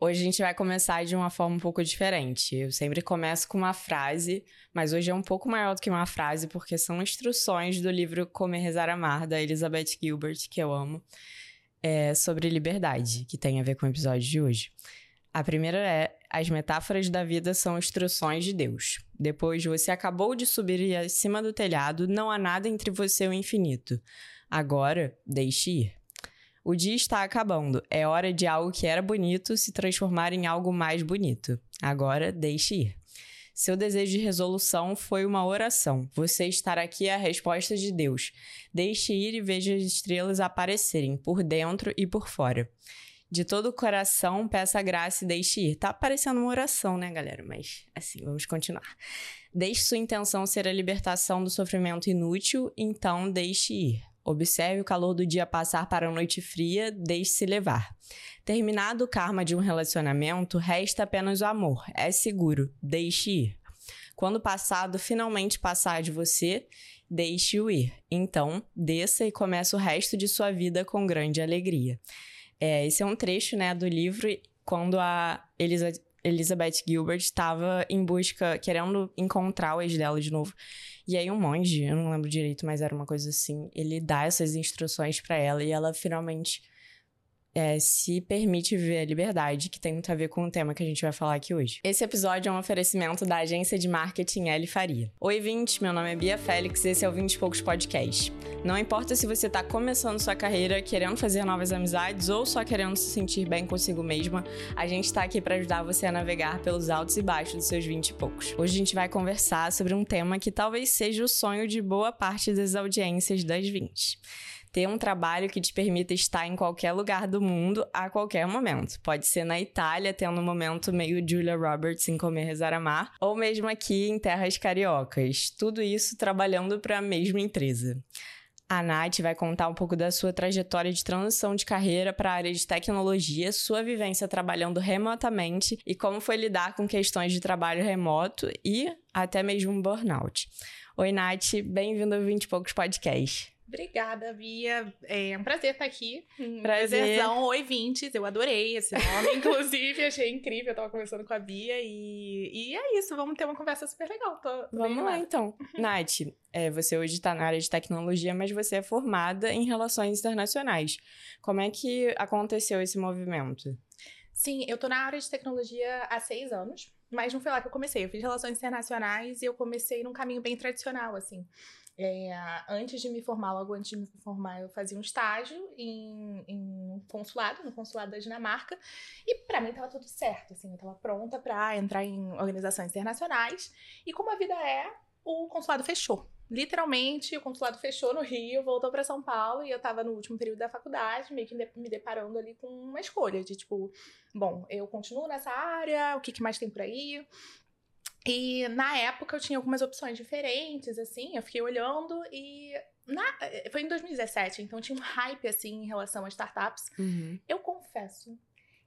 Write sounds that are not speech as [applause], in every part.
Hoje a gente vai começar de uma forma um pouco diferente. Eu sempre começo com uma frase, mas hoje é um pouco maior do que uma frase, porque são instruções do livro Comer, Rezar, Amar, da Elizabeth Gilbert, que eu amo, é, sobre liberdade, que tem a ver com o episódio de hoje. A primeira é: as metáforas da vida são instruções de Deus. Depois, você acabou de subir acima do telhado, não há nada entre você e o infinito. Agora, deixe ir. O dia está acabando. É hora de algo que era bonito se transformar em algo mais bonito. Agora, deixe ir. Seu desejo de resolução foi uma oração. Você estar aqui é a resposta de Deus. Deixe ir e veja as estrelas aparecerem, por dentro e por fora. De todo o coração, peça graça e deixe ir. Tá parecendo uma oração, né, galera? Mas, assim, vamos continuar. Deixe sua intenção ser a libertação do sofrimento inútil, então deixe ir. Observe o calor do dia passar para a noite fria, deixe-se levar. Terminado o karma de um relacionamento, resta apenas o amor. É seguro, deixe ir. Quando o passado finalmente passar de você, deixe-o ir. Então, desça e comece o resto de sua vida com grande alegria. É, esse é um trecho né, do livro quando a Elisa, Elizabeth Gilbert estava em busca, querendo encontrar o ex dela de novo. E aí um monge, eu não lembro direito, mas era uma coisa assim, ele dá essas instruções para ela e ela finalmente é, se permite viver a liberdade, que tem muito a ver com o tema que a gente vai falar aqui hoje. Esse episódio é um oferecimento da agência de marketing L Faria. Oi, 20, meu nome é Bia Félix e esse é o 20 e Poucos Podcast. Não importa se você está começando sua carreira, querendo fazer novas amizades ou só querendo se sentir bem consigo mesma, a gente está aqui para ajudar você a navegar pelos altos e baixos dos seus 20 e poucos. Hoje a gente vai conversar sobre um tema que talvez seja o sonho de boa parte das audiências das 20 ter um trabalho que te permita estar em qualquer lugar do mundo a qualquer momento. Pode ser na Itália, tendo um momento meio Julia Roberts em Comer, Rezar, Amar, ou mesmo aqui em terras cariocas. Tudo isso trabalhando para a mesma empresa. A Nath vai contar um pouco da sua trajetória de transição de carreira para a área de tecnologia, sua vivência trabalhando remotamente e como foi lidar com questões de trabalho remoto e até mesmo burnout. Oi, Nath, bem-vindo ao 20 e Poucos Podcast. Obrigada, Bia. É um prazer estar aqui. Prazer. Prazerzão Oi 20. Eu adorei esse [laughs] nome, inclusive. Achei incrível. Eu tava conversando com a Bia e, e é isso. Vamos ter uma conversa super legal. Tô, tô Vamos lá, então. Nath, é, você hoje está na área de tecnologia, mas você é formada em relações internacionais. Como é que aconteceu esse movimento? Sim, eu tô na área de tecnologia há seis anos. Mas não foi lá que eu comecei. Eu fiz relações internacionais e eu comecei num caminho bem tradicional, assim. É, antes de me formar, logo antes de me formar, eu fazia um estágio em, em consulado, no consulado da Dinamarca, e para mim tava tudo certo, assim, eu tava pronta para entrar em organizações internacionais, e como a vida é, o consulado fechou. Literalmente, o consulado fechou no Rio, voltou para São Paulo, e eu tava no último período da faculdade, meio que me deparando ali com uma escolha de tipo, bom, eu continuo nessa área, o que, que mais tem por aí? E na época eu tinha algumas opções diferentes, assim, eu fiquei olhando e. Na, foi em 2017, então tinha um hype, assim, em relação a startups. Uhum. Eu confesso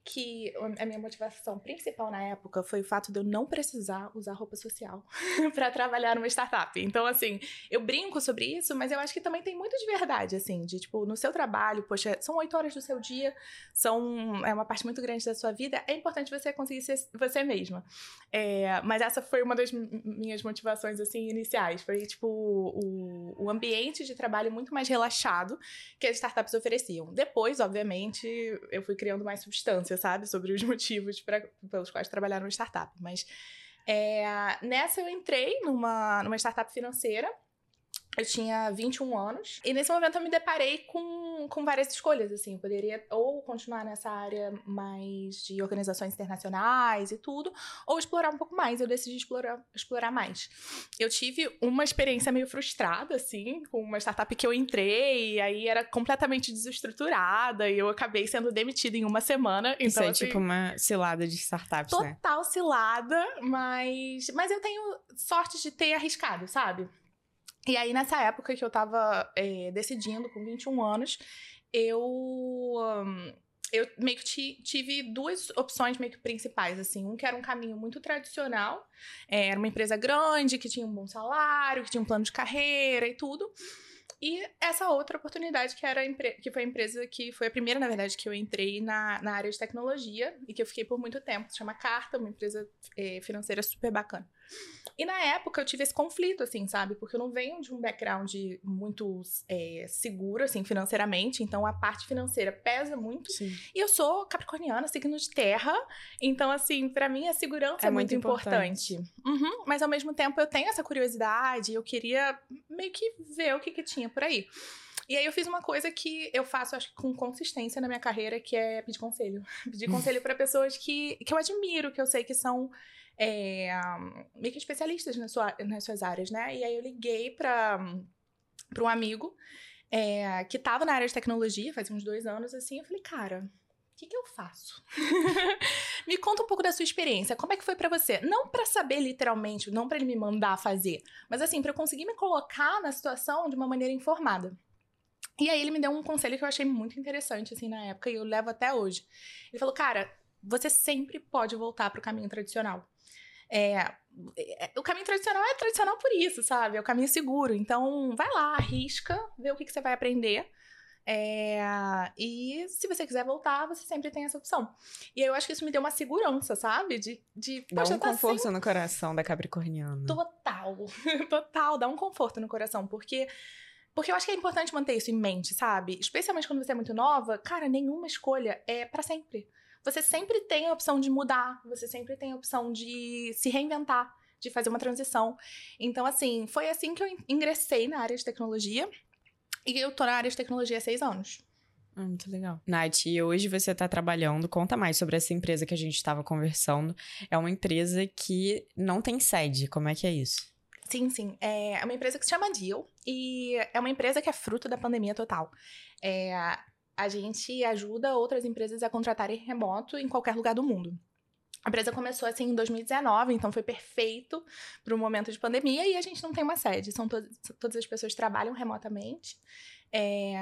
que a minha motivação principal na época foi o fato de eu não precisar usar roupa social [laughs] para trabalhar numa startup. Então, assim, eu brinco sobre isso, mas eu acho que também tem muito de verdade, assim, de tipo, no seu trabalho, poxa, são oito horas do seu dia, são é uma parte muito grande da sua vida, é importante você conseguir ser você mesma. É, mas essa foi uma das minhas motivações, assim, iniciais. Foi, tipo, o, o ambiente de trabalho muito mais relaxado que as startups ofereciam. Depois, obviamente, eu fui criando mais substância sabe? Sobre os [laughs] motivos pra, pelos quais trabalhar numa startup. Mas é, nessa eu entrei numa, numa startup financeira eu tinha 21 anos. E nesse momento eu me deparei com, com várias escolhas, assim. Eu poderia ou continuar nessa área mais de organizações internacionais e tudo, ou explorar um pouco mais. Eu decidi explorar, explorar mais. Eu tive uma experiência meio frustrada, assim, com uma startup que eu entrei, e aí era completamente desestruturada, e eu acabei sendo demitida em uma semana. Isso então, é assim, tipo uma cilada de startups, total né? Total cilada, mas, mas eu tenho sorte de ter arriscado, sabe? E aí, nessa época que eu tava é, decidindo, com 21 anos, eu. Um, eu meio que tive duas opções meio que principais, assim. Um que era um caminho muito tradicional, é, era uma empresa grande, que tinha um bom salário, que tinha um plano de carreira e tudo. E essa outra oportunidade que era que foi a empresa que foi a primeira, na verdade, que eu entrei na, na área de tecnologia e que eu fiquei por muito tempo. Se chama Carta, uma empresa é, financeira super bacana. E na época eu tive esse conflito, assim, sabe? Porque eu não venho de um background muito é, seguro, assim, financeiramente. Então a parte financeira pesa muito. Sim. E eu sou capricorniana, signo de terra. Então, assim, para mim a segurança é, é muito, muito importante. importante. Uhum, mas ao mesmo tempo eu tenho essa curiosidade. Eu queria meio que ver o que, que tinha por aí. E aí eu fiz uma coisa que eu faço, acho que com consistência na minha carreira, que é pedir conselho. [laughs] pedir conselho para pessoas que, que eu admiro, que eu sei que são é, meio que especialistas na sua, nas suas áreas, né? E aí eu liguei para um amigo é, que estava na área de tecnologia, faz uns dois anos, assim, eu falei, cara, o que, que eu faço? [laughs] me conta um pouco da sua experiência. Como é que foi para você? Não para saber literalmente, não para ele me mandar fazer, mas assim, para eu conseguir me colocar na situação de uma maneira informada. E aí ele me deu um conselho que eu achei muito interessante, assim, na época, e eu levo até hoje. Ele falou, cara, você sempre pode voltar para o caminho tradicional. É, é, o caminho tradicional é tradicional por isso, sabe? É o caminho seguro. Então, vai lá, arrisca, vê o que, que você vai aprender. É, e se você quiser voltar, você sempre tem essa opção. E eu acho que isso me deu uma segurança, sabe? De. de dá um tá conforto no coração da Capricorniana. Total. [laughs] Total, dá um conforto no coração. Porque. Porque eu acho que é importante manter isso em mente, sabe? Especialmente quando você é muito nova, cara, nenhuma escolha é para sempre você sempre tem a opção de mudar, você sempre tem a opção de se reinventar, de fazer uma transição. Então, assim, foi assim que eu ingressei na área de tecnologia. E eu tô na área de tecnologia há seis anos. Ah, muito legal. Nath, e hoje você está trabalhando, conta mais sobre essa empresa que a gente estava conversando. É uma empresa que não tem sede, como é que é isso? Sim, sim. É uma empresa que se chama Deal e é uma empresa que é fruto da pandemia total. É, a gente ajuda outras empresas a contratarem remoto em qualquer lugar do mundo. A empresa começou assim em 2019, então foi perfeito para o momento de pandemia e a gente não tem uma sede. São to todas as pessoas trabalham remotamente. É,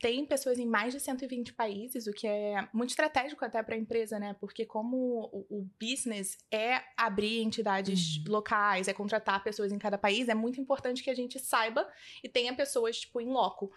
tem pessoas em mais de 120 países, o que é muito estratégico até para a empresa, né? Porque como o, o, business é abrir entidades uhum. locais, é contratar pessoas em cada país, é muito importante que a gente saiba e tenha pessoas, tipo, em loco.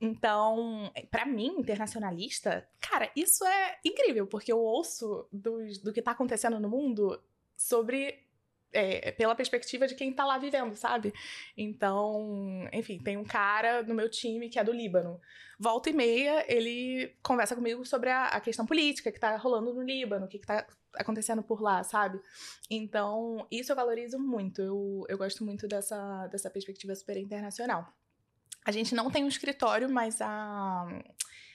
Então, para mim, internacionalista, cara, isso é incrível, porque eu ouço do, do que tá acontecendo no mundo sobre. É, pela perspectiva de quem tá lá vivendo, sabe? Então, enfim, tem um cara no meu time que é do Líbano. Volta e meia, ele conversa comigo sobre a, a questão política que tá rolando no Líbano, o que, que tá acontecendo por lá, sabe? Então, isso eu valorizo muito. Eu, eu gosto muito dessa, dessa perspectiva super internacional. A gente não tem um escritório, mas a.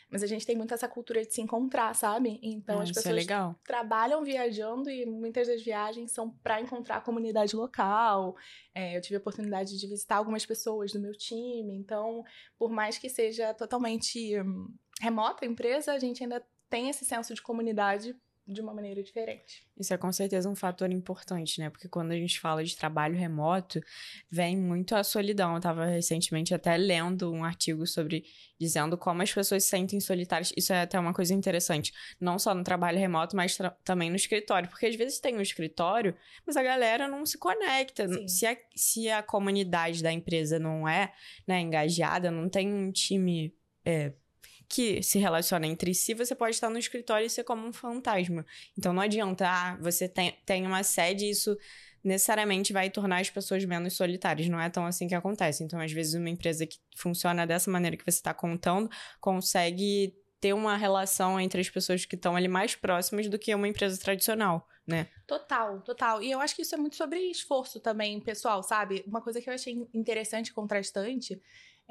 Mas a gente tem muito essa cultura de se encontrar, sabe? Então ah, as é pessoas é trabalham viajando e muitas das viagens são para encontrar a comunidade local. É, eu tive a oportunidade de visitar algumas pessoas do meu time. Então, por mais que seja totalmente hum, remota a empresa, a gente ainda tem esse senso de comunidade de uma maneira diferente. Isso é com certeza um fator importante, né? Porque quando a gente fala de trabalho remoto, vem muito a solidão. Eu estava recentemente até lendo um artigo sobre dizendo como as pessoas se sentem solitárias. Isso é até uma coisa interessante, não só no trabalho remoto, mas também no escritório, porque às vezes tem um escritório, mas a galera não se conecta. Se a, se a comunidade da empresa não é né, engajada, não tem um time é, que se relaciona entre si, você pode estar no escritório e ser como um fantasma. Então não adianta, ah, você tem, tem uma sede e isso necessariamente vai tornar as pessoas menos solitárias. Não é tão assim que acontece. Então, às vezes, uma empresa que funciona dessa maneira que você está contando consegue ter uma relação entre as pessoas que estão ali mais próximas do que uma empresa tradicional, né? Total, total. E eu acho que isso é muito sobre esforço também, pessoal, sabe? Uma coisa que eu achei interessante e contrastante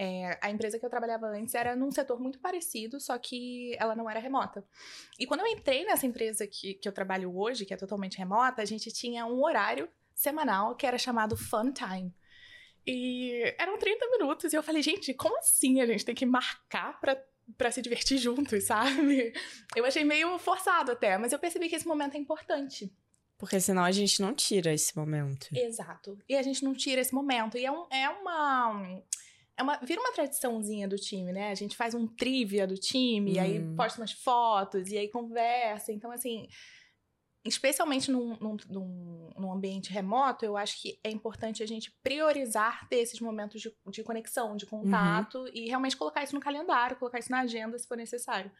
é, a empresa que eu trabalhava antes era num setor muito parecido, só que ela não era remota. E quando eu entrei nessa empresa que, que eu trabalho hoje, que é totalmente remota, a gente tinha um horário semanal que era chamado Fun Time. E eram 30 minutos, e eu falei, gente, como assim a gente tem que marcar pra, pra se divertir juntos, [laughs] sabe? Eu achei meio forçado até, mas eu percebi que esse momento é importante. Porque senão a gente não tira esse momento. Exato. E a gente não tira esse momento. E é, um, é uma é uma, vira uma tradiçãozinha do time, né? A gente faz um trivia do time, hum. e aí posta umas fotos, e aí conversa. Então, assim, especialmente num, num, num, ambiente remoto, eu acho que é importante a gente priorizar ter esses momentos de, de conexão, de uhum. contato uhum. e realmente colocar isso no calendário, colocar isso na agenda se for necessário.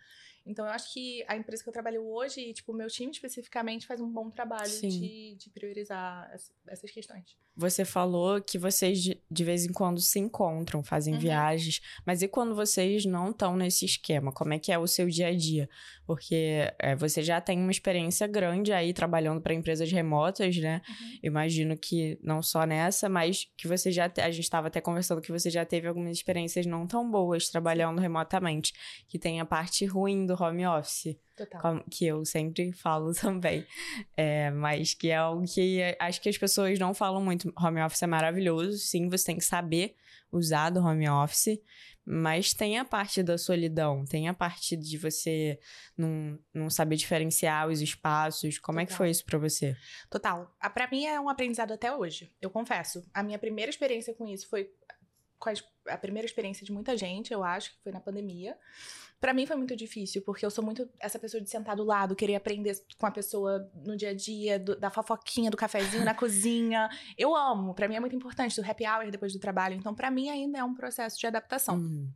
Então, eu acho que a empresa que eu trabalho hoje, tipo, o meu time especificamente, faz um bom trabalho de, de, priorizar essas questões. Você falou que vocês de, de vez em quando se encontram, fazem uhum. viagens, mas e quando vocês não estão nesse esquema? Como é que é o seu dia a dia? Porque é, você já tem uma experiência grande aí trabalhando para empresas remotas, né? Uhum. Imagino que não só nessa, mas que você já. A gente estava até conversando que você já teve algumas experiências não tão boas trabalhando remotamente, que tem a parte ruim do home office. Total. Que eu sempre falo [laughs] também. É, mas que é algo que acho que as pessoas não falam muito. Home office é maravilhoso, sim, você tem que saber usar do home office. Mas tem a parte da solidão, tem a parte de você não, não saber diferenciar os espaços. Como Total. é que foi isso para você? Total. Para mim é um aprendizado até hoje, eu confesso. A minha primeira experiência com isso foi a primeira experiência de muita gente, eu acho, que foi na pandemia. Para mim foi muito difícil, porque eu sou muito essa pessoa de sentar do lado, querer aprender com a pessoa no dia a dia, do, da fofoquinha, do cafezinho na [laughs] cozinha. Eu amo, para mim é muito importante, do happy hour depois do trabalho. Então, para mim ainda é um processo de adaptação. Uhum.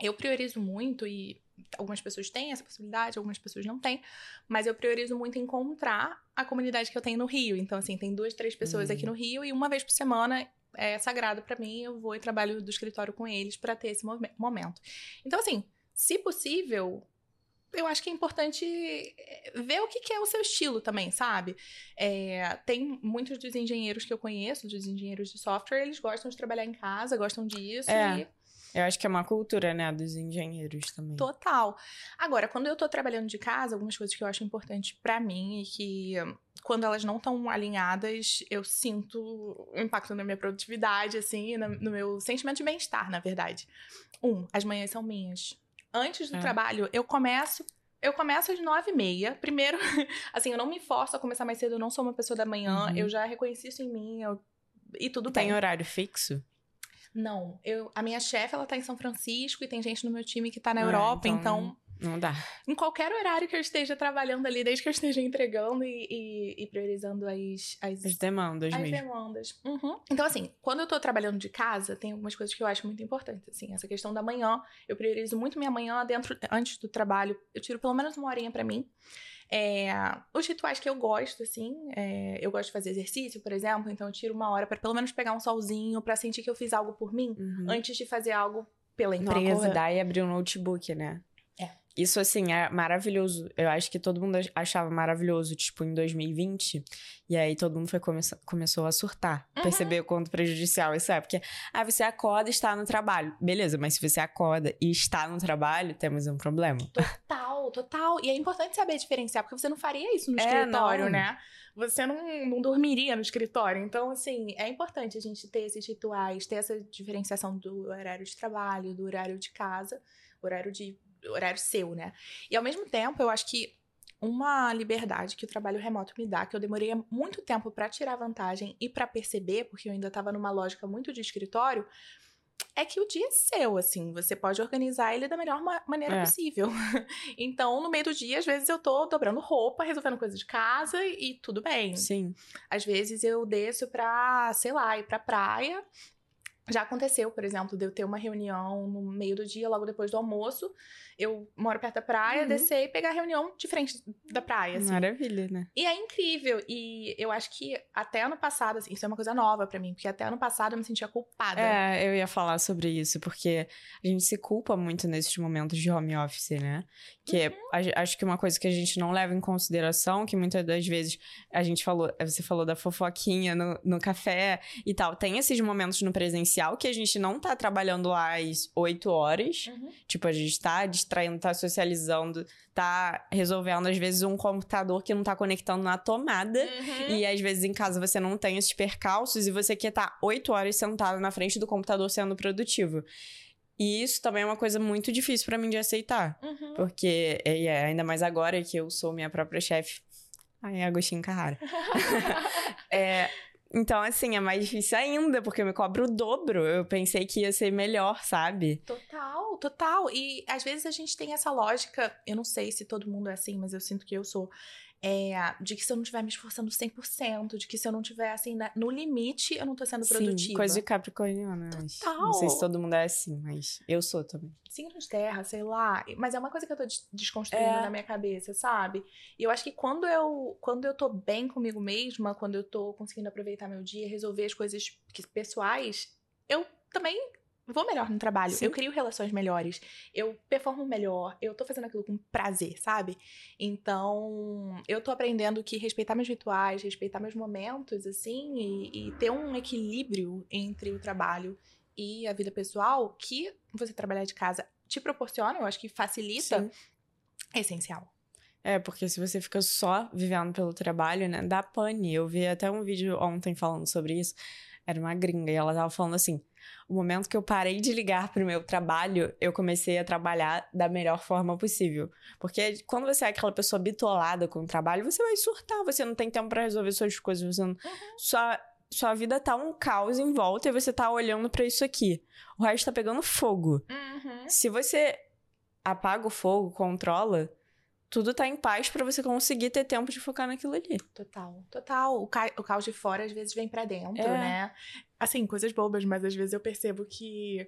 Eu priorizo muito e algumas pessoas têm essa possibilidade, algumas pessoas não têm, mas eu priorizo muito encontrar a comunidade que eu tenho no Rio. Então, assim, tem duas, três pessoas uhum. aqui no Rio e uma vez por semana é sagrado para mim, eu vou e trabalho do escritório com eles para ter esse momento. Então, assim, se possível, eu acho que é importante eh, ver o que, que é o seu estilo também, sabe? É, tem muitos dos engenheiros que eu conheço, dos engenheiros de software, eles gostam de trabalhar em casa, gostam disso. É. E... Eu acho que é uma cultura, né, dos engenheiros também. Total. Agora, quando eu tô trabalhando de casa, algumas coisas que eu acho importantes para mim e que quando elas não estão alinhadas, eu sinto um impacto na minha produtividade, assim, no meu sentimento de bem-estar, na verdade. Um, as manhãs são minhas antes do é. trabalho, eu começo. Eu começo às nove e meia. Primeiro, [laughs] assim, eu não me forço a começar mais cedo, eu não sou uma pessoa da manhã, uhum. eu já reconheci isso em mim, eu... e tudo Tem bem. Tem horário fixo? Não, eu, a minha chefe, ela tá em São Francisco e tem gente no meu time que tá na ah, Europa, então, então não dá. Em qualquer horário que eu esteja trabalhando ali, desde que eu esteja entregando e, e, e priorizando as, as, as demandas as mesmo. demandas. Uhum. Então, assim, quando eu tô trabalhando de casa, tem algumas coisas que eu acho muito importantes. Assim, essa questão da manhã, eu priorizo muito minha manhã dentro, antes do trabalho. Eu tiro pelo menos uma horinha para mim. É, os rituais que eu gosto, assim, é, eu gosto de fazer exercício, por exemplo, então eu tiro uma hora para pelo menos pegar um solzinho, para sentir que eu fiz algo por mim, uhum. antes de fazer algo pela empresa. Não acordar e abrir um notebook, né? Isso, assim, é maravilhoso. Eu acho que todo mundo achava maravilhoso, tipo, em 2020. E aí todo mundo foi come começou a surtar. Uhum. Perceber o quanto prejudicial isso é. Porque, ah, você acorda e está no trabalho. Beleza, mas se você acorda e está no trabalho, temos um problema. Total, total. E é importante saber diferenciar, porque você não faria isso no é, escritório, não. né? Você não, não dormiria no escritório. Então, assim, é importante a gente ter esses rituais, ter essa diferenciação do horário de trabalho, do horário de casa, horário de horário seu, né? E ao mesmo tempo, eu acho que uma liberdade que o trabalho remoto me dá, que eu demorei muito tempo para tirar vantagem e para perceber, porque eu ainda estava numa lógica muito de escritório, é que o dia é seu, assim, você pode organizar ele da melhor ma maneira é. possível. [laughs] então, no meio do dia, às vezes eu tô dobrando roupa, resolvendo coisas de casa e tudo bem. Sim. Às vezes eu desço pra, sei lá, ir pra praia já aconteceu, por exemplo, de eu ter uma reunião no meio do dia, logo depois do almoço. Eu moro perto da praia, uhum. descer e pegar a reunião de frente da praia. Assim. Maravilha, né? E é incrível. E eu acho que até ano passado, assim, isso é uma coisa nova para mim, porque até ano passado eu me sentia culpada. É, eu ia falar sobre isso, porque a gente se culpa muito nesses momentos de home office, né? Que uhum. é, acho que uma coisa que a gente não leva em consideração, que muitas das vezes a gente falou, você falou da fofoquinha no, no café e tal. Tem esses momentos no presencial que a gente não tá trabalhando lá às 8 horas. Uhum. Tipo, a gente tá distraindo, tá socializando, tá resolvendo, às vezes, um computador que não tá conectando na tomada. Uhum. E às vezes em casa você não tem esses percalços e você quer estar tá oito horas sentado na frente do computador sendo produtivo. E isso também é uma coisa muito difícil para mim de aceitar. Uhum. Porque, e é, ainda mais agora que eu sou minha própria chefe. Ai, Agostinho Carrara. [laughs] é, então, assim, é mais difícil ainda, porque eu me cobro o dobro. Eu pensei que ia ser melhor, sabe? Total, total. E às vezes a gente tem essa lógica, eu não sei se todo mundo é assim, mas eu sinto que eu sou. É, de que se eu não estiver me esforçando 100%, de que se eu não estiver, assim, no limite, eu não tô sendo produtiva. Sim, coisa de capricorniana. Total. Não sei se todo mundo é assim, mas eu sou também. Signo de terra, sei lá. Mas é uma coisa que eu tô desconstruindo é. na minha cabeça, sabe? E eu acho que quando eu, quando eu tô bem comigo mesma, quando eu tô conseguindo aproveitar meu dia, resolver as coisas pessoais, eu também vou melhor no trabalho, Sim. eu crio relações melhores, eu performo melhor, eu tô fazendo aquilo com prazer, sabe? Então, eu tô aprendendo que respeitar meus rituais, respeitar meus momentos, assim, e, e ter um equilíbrio entre o trabalho e a vida pessoal que você trabalhar de casa te proporciona, eu acho que facilita, Sim. é essencial. É, porque se você fica só vivendo pelo trabalho, né, dá pane. Eu vi até um vídeo ontem falando sobre isso. Era uma gringa e ela tava falando assim: o momento que eu parei de ligar pro meu trabalho, eu comecei a trabalhar da melhor forma possível. Porque quando você é aquela pessoa bitolada com o trabalho, você vai surtar, você não tem tempo para resolver suas coisas, você não... Uhum. Sua, sua vida tá um caos em volta e você tá olhando para isso aqui. O resto tá pegando fogo. Uhum. Se você apaga o fogo, controla, tudo tá em paz para você conseguir ter tempo de focar naquilo ali. Total, total. O, ca o caos de fora às vezes vem para dentro, é. né? Assim, coisas bobas, mas às vezes eu percebo que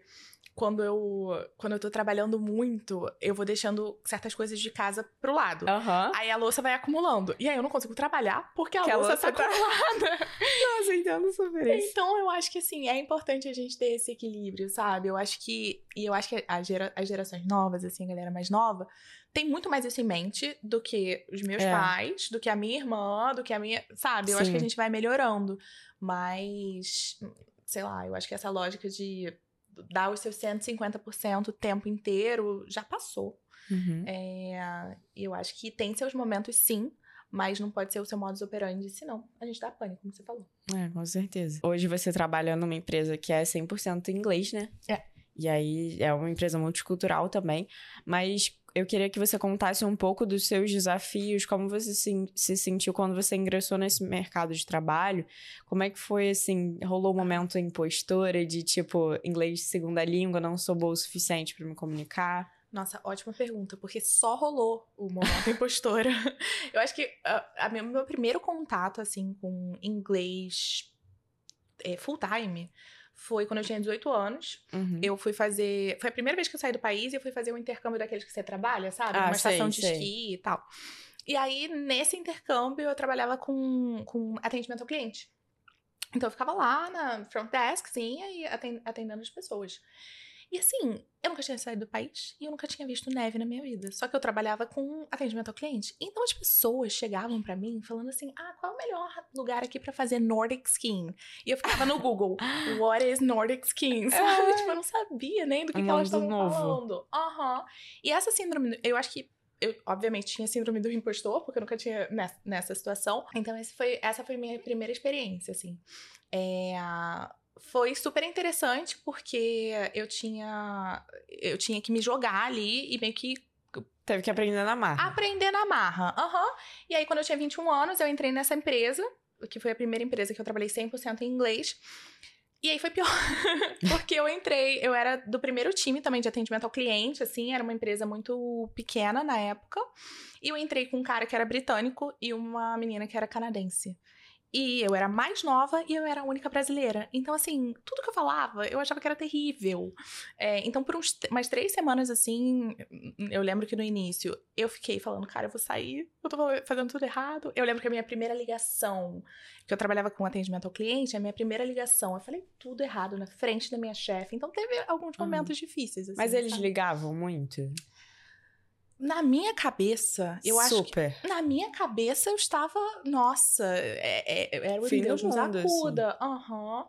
quando eu, quando eu tô trabalhando muito, eu vou deixando certas coisas de casa pro lado. Uhum. Aí a louça vai acumulando. E aí eu não consigo trabalhar porque a, louça, a louça tá, tá acumulada. [laughs] Nossa, entendo super isso. Então eu acho que assim, é importante a gente ter esse equilíbrio, sabe? Eu acho que. E eu acho que a gera, as gerações novas, assim, a galera mais nova, tem muito mais isso em mente do que os meus é. pais, do que a minha irmã, do que a minha. Sabe? Eu Sim. acho que a gente vai melhorando. Mas, sei lá, eu acho que essa lógica de dar os seus 150% o tempo inteiro já passou. Uhum. É, eu acho que tem seus momentos sim, mas não pode ser o seu modus operandi, senão a gente dá pânico, como você falou. É, com certeza. Hoje você trabalha numa empresa que é 100% inglês, né? É. E aí é uma empresa multicultural também, mas eu queria que você contasse um pouco dos seus desafios, como você se, se sentiu quando você ingressou nesse mercado de trabalho. Como é que foi, assim, rolou um momento impostora de tipo, inglês de segunda língua, não sou boa o suficiente para me comunicar? Nossa, ótima pergunta, porque só rolou o momento impostora. [laughs] Eu acho que uh, a meu, meu primeiro contato, assim, com inglês é, full time foi quando eu tinha 18 anos. Uhum. Eu fui fazer. Foi a primeira vez que eu saí do país e eu fui fazer um intercâmbio daqueles que você trabalha, sabe? Ah, Uma sei, estação de sei. esqui e tal. E aí, nesse intercâmbio, eu trabalhava com, com atendimento ao cliente. Então, eu ficava lá na front desk, sim, e atendendo as pessoas. E assim, eu nunca tinha saído do país e eu nunca tinha visto neve na minha vida. Só que eu trabalhava com atendimento ao cliente. Então as pessoas chegavam para mim falando assim: "Ah, qual é o melhor lugar aqui para fazer Nordic skiing?". E eu ficava no Google: [gasps] "What is Nordic skiing?". Sabe? [laughs] tipo, eu não sabia nem do que, que elas estavam falando. Aham. Uhum. E essa síndrome, eu acho que eu, obviamente, tinha síndrome do impostor, porque eu nunca tinha nessa, nessa situação. Então, foi, essa foi minha primeira experiência, assim. É, foi super interessante porque eu tinha eu tinha que me jogar ali e meio que teve que aprender na marra. Aprender na marra. Aham. Uhum. E aí quando eu tinha 21 anos, eu entrei nessa empresa, que foi a primeira empresa que eu trabalhei 100% em inglês. E aí foi pior, [laughs] porque eu entrei, eu era do primeiro time também de atendimento ao cliente, assim, era uma empresa muito pequena na época. E eu entrei com um cara que era britânico e uma menina que era canadense. E eu era mais nova e eu era a única brasileira. Então, assim, tudo que eu falava, eu achava que era terrível. É, então, por uns, umas três semanas, assim, eu lembro que no início eu fiquei falando, cara, eu vou sair, eu tô fazendo tudo errado. Eu lembro que a minha primeira ligação, que eu trabalhava com atendimento ao cliente, a minha primeira ligação, eu falei tudo errado na frente da minha chefe. Então, teve alguns momentos uhum. difíceis. Assim, Mas eles sabe? ligavam muito? Na minha cabeça, eu Super. acho que. Na minha cabeça eu estava. Nossa, é, é, era o Fim Deus nos acuda. Assim. Uhum.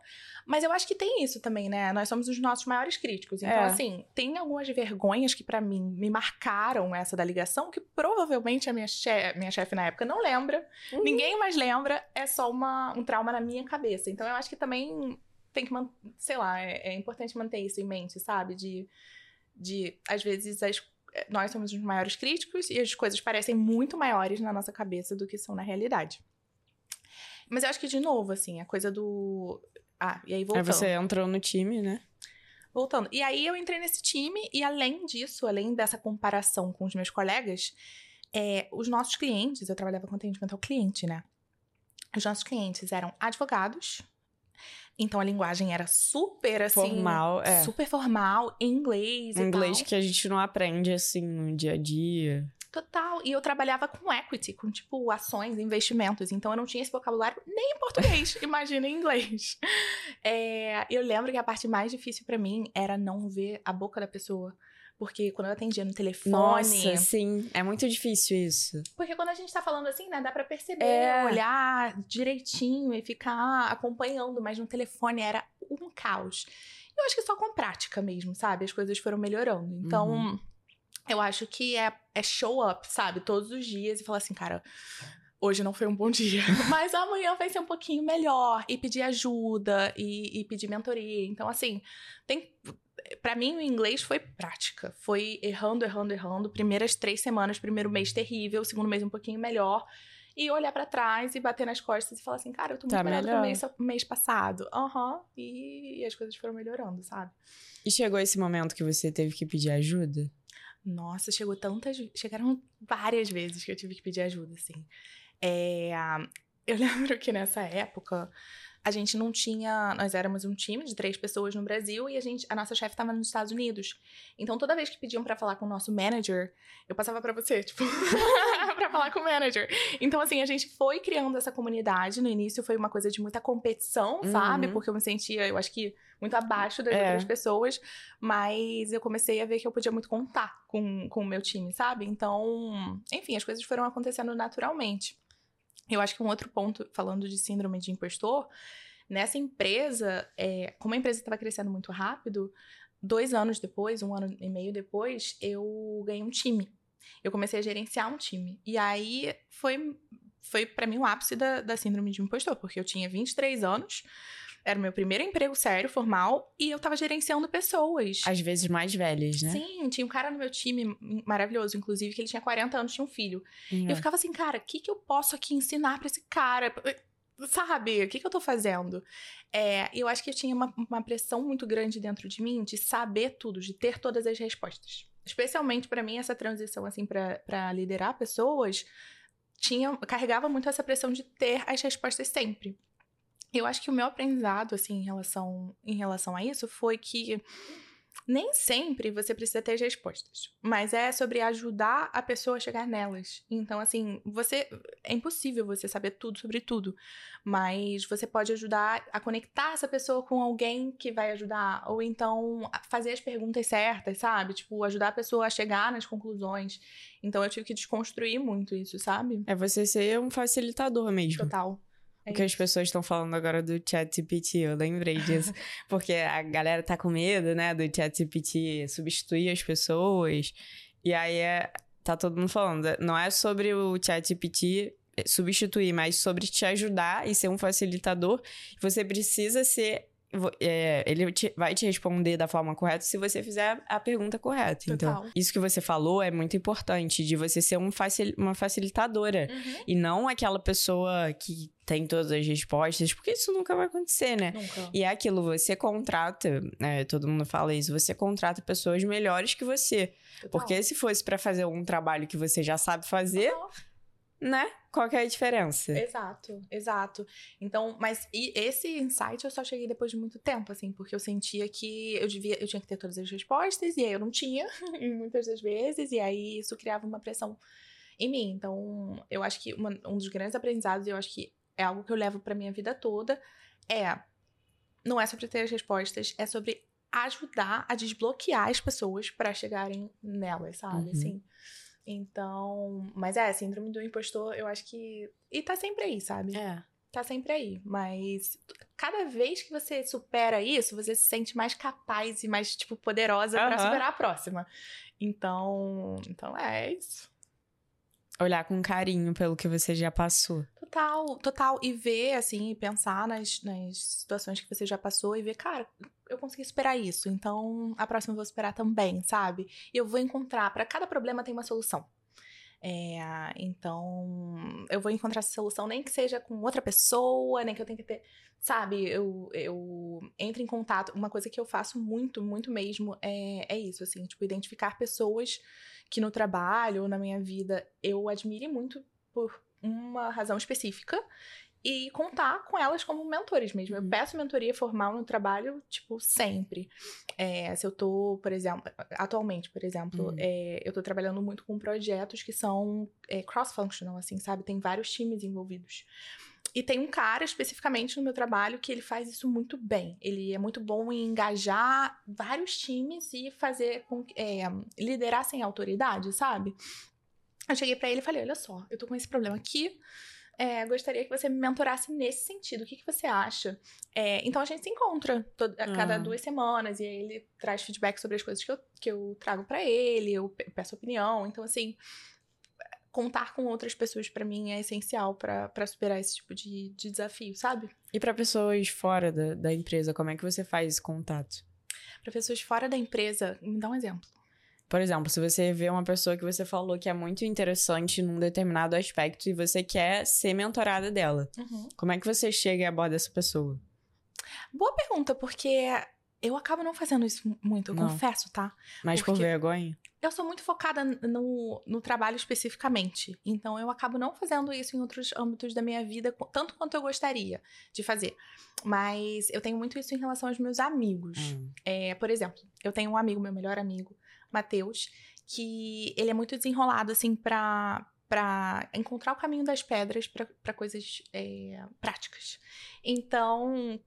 Mas eu acho que tem isso também, né? Nós somos os nossos maiores críticos. Então, é. assim, tem algumas vergonhas que para mim me marcaram essa da ligação, que provavelmente a minha chefe, minha chefe na época não lembra. Uhum. Ninguém mais lembra. É só uma, um trauma na minha cabeça. Então eu acho que também tem que, sei lá, é, é importante manter isso em mente, sabe? De, de às vezes, as nós somos os maiores críticos e as coisas parecem muito maiores na nossa cabeça do que são na realidade. Mas eu acho que, de novo, assim, a coisa do. Ah, e aí voltando. Aí você entrou no time, né? Voltando. E aí eu entrei nesse time, e além disso, além dessa comparação com os meus colegas, É, os nossos clientes, eu trabalhava com atendimento ao cliente, né? Os nossos clientes eram advogados, então a linguagem era super assim. Formal, é. Super formal, em inglês. Um inglês tal. que a gente não aprende assim no dia a dia. Total. E eu trabalhava com equity, com tipo ações, investimentos. Então eu não tinha esse vocabulário nem em português, [laughs] imagina em inglês. É, eu lembro que a parte mais difícil pra mim era não ver a boca da pessoa. Porque quando eu atendia no telefone. Nossa, sim. É muito difícil isso. Porque quando a gente tá falando assim, né, dá pra perceber, É. olhar direitinho e ficar acompanhando, mas no telefone era um caos. Eu acho que só com prática mesmo, sabe? As coisas foram melhorando. Então, Uhum. eu acho que é, é show up, sabe? Todos os dias e falar assim, cara. Hoje não foi um bom [laughs] dia, [laughs] mas amanhã vai ser um pouquinho melhor. E pedir ajuda e, e pedir mentoria. Então, assim, tem. Pra mim, o inglês foi prática. Foi errando, errando, errando. Primeiras três semanas, primeiro mês terrível, segundo mês um pouquinho melhor. E olhar pra trás e bater nas costas e falar assim, cara, eu tô muito Tá melhor, do que melhor. o mês, mês passado. Aham. E, e as coisas foram melhorando, sabe? E chegou esse momento que você teve que pedir ajuda? Nossa, chegou tantas. Chegaram várias vezes que eu tive que pedir ajuda, assim. É, eu [laughs] lembro que nessa época a gente não tinha. Nós éramos um time de três pessoas no Brasil e a, gente, a nossa chefe estava nos Estados Unidos. Então toda vez que pediam pra falar com o nosso manager, eu passava pra você, tipo, [laughs] pra falar com o manager. Então, assim, a gente foi criando essa comunidade. No início foi uma coisa de muita competição, sabe? Uhum. Porque eu me sentia, eu acho que, muito abaixo das É. outras pessoas. Mas eu comecei a ver que eu podia muito contar com, com o meu time, sabe? Então, enfim, as coisas foram acontecendo naturalmente. Eu acho que um outro ponto, falando de síndrome de impostor, nessa empresa, é, como a empresa estava crescendo muito rápido, dois anos depois, um ano e meio depois, eu ganhei um time. Eu comecei a gerenciar um time. E aí foi, foi para mim o ápice da, da síndrome de impostor, porque eu tinha 23 anos, era o meu primeiro emprego sério, formal, e eu tava gerenciando pessoas. Às vezes mais velhas, né? Sim, tinha um cara no meu time maravilhoso, inclusive, que ele tinha 40 anos, tinha um filho. E eu ficava assim, cara, o que, que eu posso aqui ensinar pra esse cara? Sabe, o que, que eu tô fazendo? É, eu acho que eu tinha uma, uma pressão muito grande dentro de mim de saber tudo, de ter todas as respostas. Especialmente pra mim, essa transição, assim, pra pra liderar pessoas, tinha, carregava muito essa pressão de ter as respostas sempre. Eu acho que o meu aprendizado, assim, em relação, em relação a isso foi que nem sempre você precisa ter as respostas, mas é sobre ajudar a pessoa a chegar nelas. Então, assim, você é impossível você saber tudo sobre tudo, mas você pode ajudar a conectar essa pessoa com alguém que vai ajudar, ou então fazer as perguntas certas, sabe? Tipo, ajudar a pessoa a chegar nas conclusões. Então, eu tive que desconstruir muito isso, sabe? É você ser um facilitador mesmo. Total. É O que as pessoas estão falando agora do ChatGPT, eu lembrei disso. [laughs] porque a galera tá com medo, né, do ChatGPT substituir as pessoas. E aí é, tá todo mundo falando, não é sobre o ChatGPT substituir, mas sobre te ajudar e ser um facilitador. Você precisa ser. É, ele te- vai te responder da forma correta se você fizer a pergunta correta. Então, Total. isso que você falou é muito importante, de você ser um facil- uma facilitadora. Uhum. E não aquela pessoa que tem todas as respostas, porque isso nunca vai acontecer, né? Nunca. E é aquilo, você contrata, né, todo mundo fala isso, você contrata pessoas melhores que você. Total. Porque se fosse pra fazer um trabalho que você já sabe fazer, Total. Né? Qual que é a diferença? Exato, exato. Então, mas e esse insight eu só cheguei depois de muito tempo, assim, porque eu sentia que eu devia, eu tinha que ter todas as respostas e aí eu não tinha, [laughs] muitas das vezes, e aí isso criava uma pressão em mim. Então, eu acho que uma- um dos grandes aprendizados, e eu acho que é algo que eu levo pra minha vida toda, é não é sobre ter as respostas, é sobre ajudar a desbloquear as pessoas pra chegarem nelas, sabe? Uhum. Assim. Então, mas é, síndrome do impostor, eu acho que. E tá sempre aí, sabe? É. Tá sempre aí. Mas cada vez que você supera isso, você se sente mais capaz e mais, tipo, poderosa pra Aham. superar a próxima. Então. Então é isso. Olhar com carinho pelo que você já passou. Total, total. E ver, assim, e pensar nas, nas situações que você já passou e ver, cara, eu consegui superar isso. Então, a próxima eu vou superar também, sabe? E eu vou encontrar. Pra cada problema tem uma solução. É, então, eu vou encontrar essa solução, nem que seja com outra pessoa, nem que eu tenha que ter. Sabe, eu, eu entro em contato. Uma coisa que eu faço muito, muito mesmo é, é isso, assim, tipo, identificar pessoas que no trabalho ou na minha vida eu admire muito por uma razão específica e contar com elas como mentores mesmo. Eu peço mentoria formal no trabalho, tipo, sempre. É, se eu tô, por exemplo, atualmente, por exemplo, uhum. é, eu tô trabalhando muito com projetos que são é, cross-functional, assim, sabe? Tem vários times envolvidos. E tem um cara especificamente no meu trabalho que ele faz isso muito bem. Ele é muito bom em engajar vários times e fazer com é, liderar sem autoridade, sabe? Eu cheguei para ele e falei: olha só, eu tô com esse problema aqui é, gostaria que você me mentorasse nesse sentido. O que, que você acha? É, então a gente se encontra toda, a cada uhum. duas semanas e aí ele traz feedback sobre as coisas que eu, que eu trago para ele, eu peço opinião. Então, assim, contar com outras pessoas para mim é essencial para superar esse tipo de, de desafio, sabe? E para pessoas fora da, da empresa, como é que você faz esse contato? Para pessoas fora da empresa, me dá um exemplo. Por exemplo, se você vê uma pessoa que você falou que é muito interessante num determinado aspecto e você quer ser mentorada dela, uhum. como é que você chega e aborda essa pessoa? Boa pergunta, porque eu acabo não fazendo isso muito, eu não. confesso, tá? Mas porque por vergonha? Eu sou muito focada no, no trabalho especificamente. Então, eu acabo não fazendo isso em outros âmbitos da minha vida, tanto quanto eu gostaria de fazer. Mas eu tenho muito isso em relação aos meus amigos. Hum. É, por exemplo, eu tenho um amigo, meu melhor amigo, Mateus, que ele é muito desenrolado, assim, pra, para encontrar o caminho das pedras para coisas é, práticas. Então,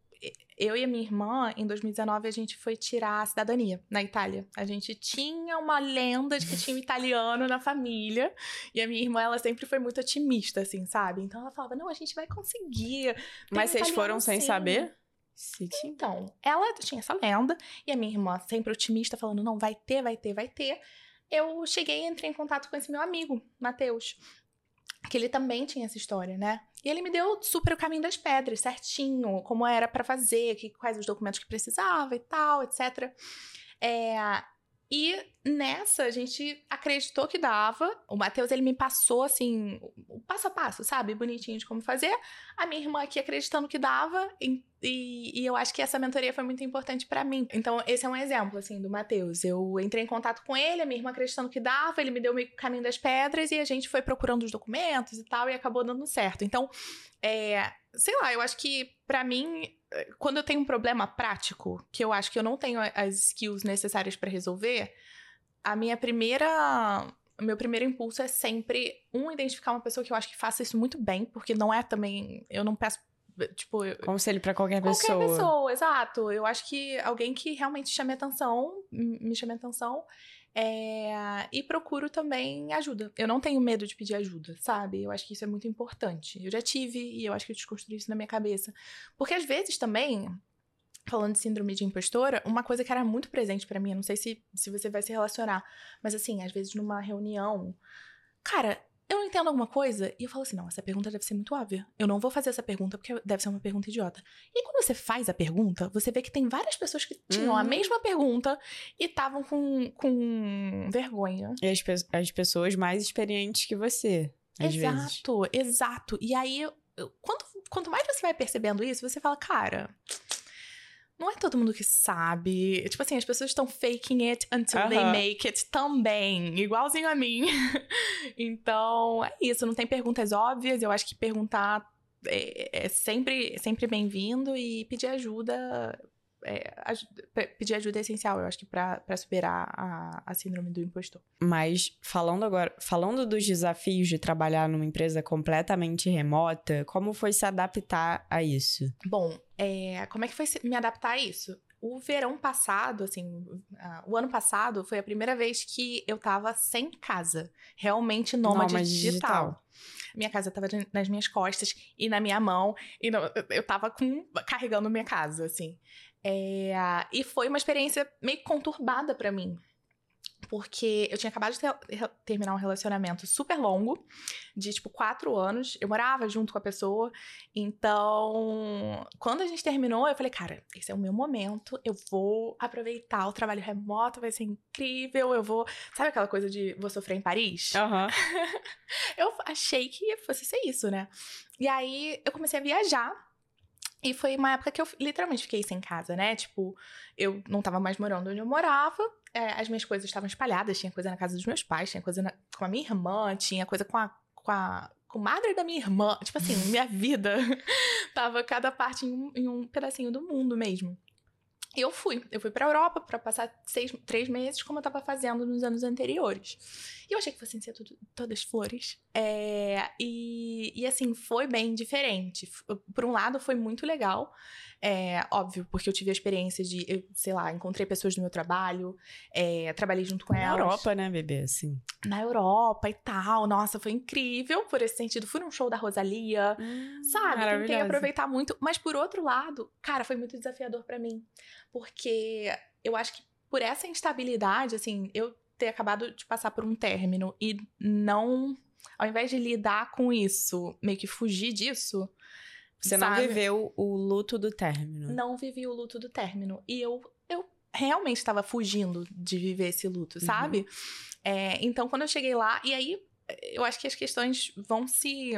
eu e a minha irmã, em 2019, a gente foi tirar a cidadania na Itália. A gente tinha uma lenda de que tinha um italiano na família. E a minha irmã, ela sempre foi muito otimista, assim, sabe? Então ela falava: não, a gente vai conseguir. Mas um vocês foram sem saber? Sim. Então, ela tinha essa lenda, e a minha irmã, sempre otimista, falando: não, vai ter, vai ter, vai ter. Eu cheguei e entrei em contato com esse meu amigo, Matheus, que ele também tinha essa história, né? E ele me deu super o caminho das pedras, certinho, como era para fazer, que, quais os documentos que precisava e tal, etc. É, e nessa a gente acreditou que dava. O Matheus ele me passou assim, o passo a passo, sabe? Bonitinho de como fazer. A minha irmã aqui acreditando que dava. E, e eu acho que essa mentoria foi muito importante para mim. Então, esse é um exemplo, assim, do Matheus. Eu entrei em contato com ele, a minha irmã acreditando que dava, ele me deu o caminho das pedras e a gente foi procurando os documentos e tal, e acabou dando certo. Então, é, sei lá, eu acho que para mim quando eu tenho um problema prático, que eu acho que eu não tenho as skills necessárias para resolver, a minha primeira. Meu primeiro impulso é sempre, um, identificar uma pessoa que eu acho que faça isso muito bem, porque não é também. Eu não peço. Tipo. Conselho para qualquer, qualquer pessoa. Qualquer pessoa, exato. Eu acho que alguém que realmente chame atenção, me chame atenção. É, e procuro também ajuda. Eu não tenho medo de pedir ajuda, sabe? Eu acho que isso é muito importante. Eu já tive e eu acho que eu desconstruí isso na minha cabeça. Porque às vezes também, falando de síndrome de impostora, uma coisa que era muito presente para mim, eu não sei se, se você vai se relacionar, mas assim, às vezes numa reunião, cara, eu não entendo alguma coisa e eu falo assim: não, essa pergunta deve ser muito óbvia. Eu não vou fazer essa pergunta porque deve ser uma pergunta idiota. E quando você faz a pergunta, você vê que tem várias pessoas que tinham a uhum. mesma pergunta e estavam com, com vergonha. E as, pe as pessoas mais experientes que você. Exato, vezes. exato. E aí, quanto, quanto mais você vai percebendo isso, você fala, cara não é todo mundo que sabe. Tipo assim, as pessoas estão faking it until uh -huh. they make it também. Igualzinho a mim. [laughs] então, é isso. Não tem perguntas óbvias. Eu acho que perguntar é, é sempre, sempre bem-vindo e pedir ajuda é, pedir ajuda é essencial, eu acho que para superar a, a síndrome do impostor. Mas falando agora, falando dos desafios de trabalhar numa empresa completamente remota, como foi se adaptar a isso? Bom, é, como é que foi me adaptar a isso? O verão passado, assim, uh, o ano passado foi a primeira vez que eu tava sem casa, realmente nômade, nômade digital. digital. Minha casa tava nas minhas costas e na minha mão, e não, eu tava com, carregando minha casa, assim. É, e foi uma experiência meio conturbada para mim. porque eu tinha acabado de ter, terminar um relacionamento super longo, de tipo quatro anos. Eu morava junto com a pessoa. Então, quando a gente terminou, eu falei, cara, esse é o meu momento. Eu vou aproveitar o trabalho remoto, vai ser incrível. Eu vou. Sabe aquela coisa de vou sofrer em Paris? Uhum. [laughs] eu achei que fosse ser isso, né? E aí eu comecei a viajar e foi uma época que eu literalmente fiquei sem casa, né? Tipo, eu não tava mais morando onde eu morava, é, as minhas coisas estavam espalhadas, tinha coisa na casa dos meus pais, tinha coisa na, com a minha irmã, tinha coisa com a, com a com a madre da minha irmã. Tipo assim, minha [laughs] vida [laughs] tava cada parte em um, em um pedacinho do mundo mesmo. Eu fui. Eu fui pra Europa para passar seis, três meses, como eu tava fazendo nos anos anteriores. E eu achei que fossem ser tudo, todas flores. É, e, e assim, foi bem diferente. Por um lado, foi muito legal. É, óbvio, porque eu tive a experiência de, eu, sei lá, encontrei pessoas do meu trabalho, é, trabalhei junto com Na elas. Na Europa, né, bebê? Assim. Na Europa e tal. Nossa, foi incrível por esse sentido. Fui num show da Rosalia, hum, sabe? Tentei aproveitar muito. Mas por outro lado, cara, foi muito desafiador para mim. Porque eu acho que por essa instabilidade, assim, eu ter acabado de passar por um término e não. Ao invés de lidar com isso, meio que fugir disso, você sabe? não viveu o luto do término. Não vivi o luto do término. E eu, eu realmente estava fugindo de viver esse luto, uhum. sabe? É, então, quando eu cheguei lá, e aí eu acho que as questões vão se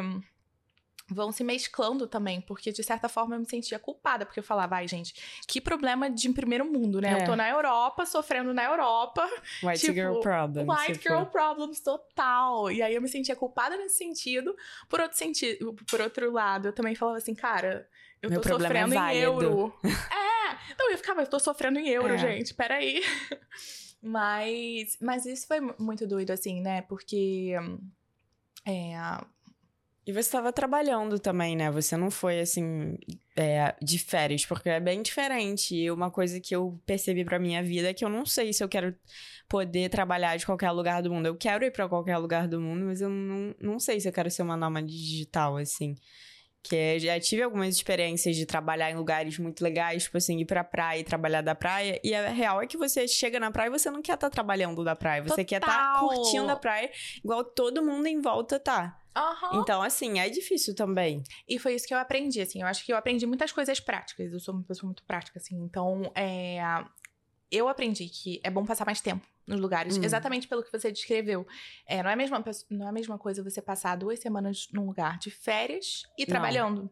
vão se mesclando também, porque de certa forma eu me sentia culpada, porque eu falava, ai, gente, que problema de primeiro mundo, né? É. Eu tô na Europa, sofrendo na Europa. [laughs] White tipo, girl problems. White girl for. problems total. E aí eu me sentia culpada nesse sentido. Por outro sentido, por outro lado, eu também falava assim, cara, eu Meu tô é sofrendo [laughs] é em euro. é! Então eu ficava, eu tô sofrendo em euro, é. gente, peraí. [laughs] Mas, mas isso foi muito doido, assim, né? Porque. É, e você estava trabalhando também, né? Você não foi assim é, de férias, porque é bem diferente. E uma coisa que eu percebi para minha vida é que eu não sei se eu quero poder trabalhar de qualquer lugar do mundo. Eu quero ir para qualquer lugar do mundo, mas eu não, não sei se eu quero ser uma nômade digital, assim. Que já tive algumas experiências de trabalhar em lugares muito legais, tipo assim, ir pra praia e trabalhar da praia. E a real é que você chega na praia e você não quer estar tá trabalhando da praia. Você Total. quer estar tá curtindo a praia igual todo mundo em volta tá. Uhum. Então, assim, é difícil também. E foi isso que eu aprendi, assim. Eu acho que eu aprendi muitas coisas práticas. Eu sou uma pessoa muito prática, assim. Então, é... eu aprendi que é bom passar mais tempo nos lugares, hum. exatamente pelo que você descreveu. É, não, é a mesma, não é a mesma coisa você passar duas semanas num lugar de férias e não. trabalhando.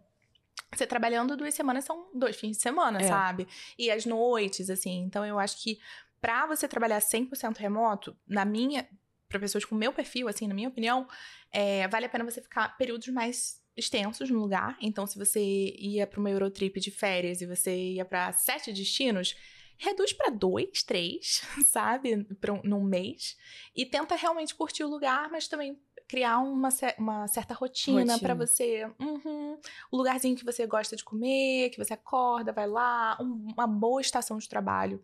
Você trabalhando duas semanas são dois fins de semana, é. sabe? E as noites, assim. Então, eu acho que para você trabalhar 100% remoto, na minha, para pessoas com meu perfil, assim, na minha opinião, é, vale a pena você ficar períodos mais extensos no lugar. Então, se você ia para uma Eurotrip de férias e você ia para sete destinos, reduz para dois, três, [laughs] sabe, pra um, num mês e tenta realmente curtir o lugar, mas também criar uma, uma certa rotina, rotina. para você, uhum, o lugarzinho que você gosta de comer, que você acorda, vai lá, um, uma boa estação de trabalho.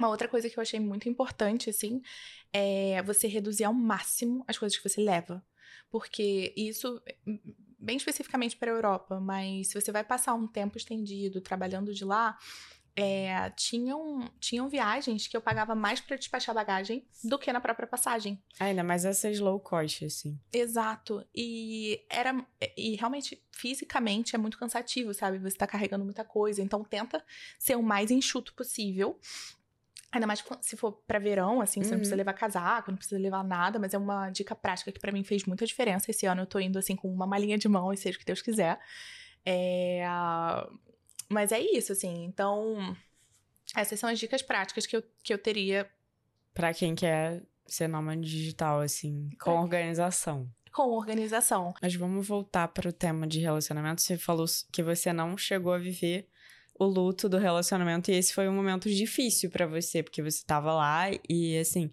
Uma outra coisa que eu achei muito importante, assim, é você reduzir ao máximo as coisas que você leva. Porque isso, bem especificamente para a Europa, mas se você vai passar um tempo estendido trabalhando de lá, é, tinham, tinham viagens que eu pagava mais para despachar bagagem do que na própria passagem. Ainda mais essas low cost, assim. Exato. E era. E realmente, fisicamente, é muito cansativo, sabe? Você tá carregando muita coisa. Então, tenta ser o mais enxuto possível. Ainda mais se for para verão, assim, você uhum. não precisa uhum. levar casaco, não precisa levar nada, mas é uma dica prática que para mim fez muita diferença. Esse ano eu tô indo, assim, com uma malinha de mão, e seja o que Deus quiser. É... Mas é isso, assim. Então, essas são as dicas práticas que eu, que eu teria. para quem quer ser nômade digital, assim, com é. organização. Com organização. Mas vamos voltar para o tema de relacionamento. Você falou que você não chegou a viver o luto do relacionamento e esse foi um momento difícil para você, porque você tava lá e assim,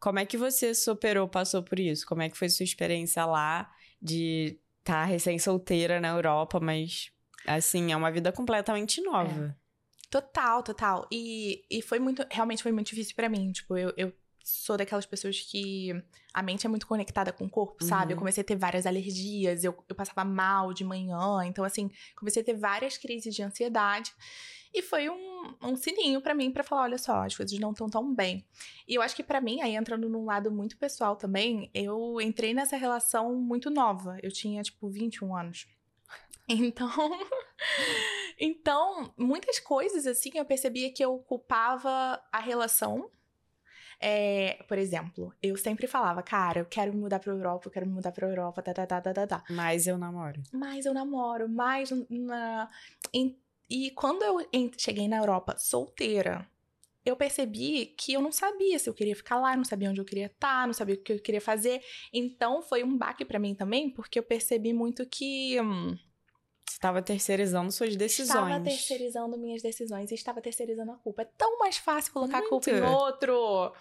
como é que você superou, passou por isso? Como é que foi sua experiência lá de estar tá recém-solteira na Europa, mas assim, é uma vida completamente nova. É. Total, total. E, e foi muito, realmente foi muito difícil para mim. Tipo, eu, eu sou daquelas pessoas que a mente é muito conectada com o corpo, sabe? Eu Uhum. comecei a ter várias alergias, eu, eu passava mal de manhã, então assim, comecei a ter várias crises de ansiedade. E foi um, um sininho pra mim pra falar, olha só, as coisas não estão tão bem. E eu acho que pra mim, aí entrando num lado muito pessoal também, eu entrei nessa relação muito nova. Eu tinha tipo 21 anos. [laughs] Então, [laughs] então, muitas coisas assim eu percebia que eu culpava a relação. É, por exemplo, eu sempre falava, cara, eu quero me mudar pra Europa, eu quero me mudar pra Europa, tá, tá, tá, tá, tá, tá. Mas eu namoro. Mas eu namoro, mais na. em- e quando eu cheguei na Europa solteira, eu percebi que eu não sabia se eu queria ficar lá, não sabia onde eu queria estar, não sabia o que eu queria fazer. Então foi um baque pra mim também, porque eu percebi muito que. hum, estava terceirizando suas decisões. Estava terceirizando minhas decisões e estava terceirizando a culpa. É tão mais fácil colocar a culpa em Muito. outro.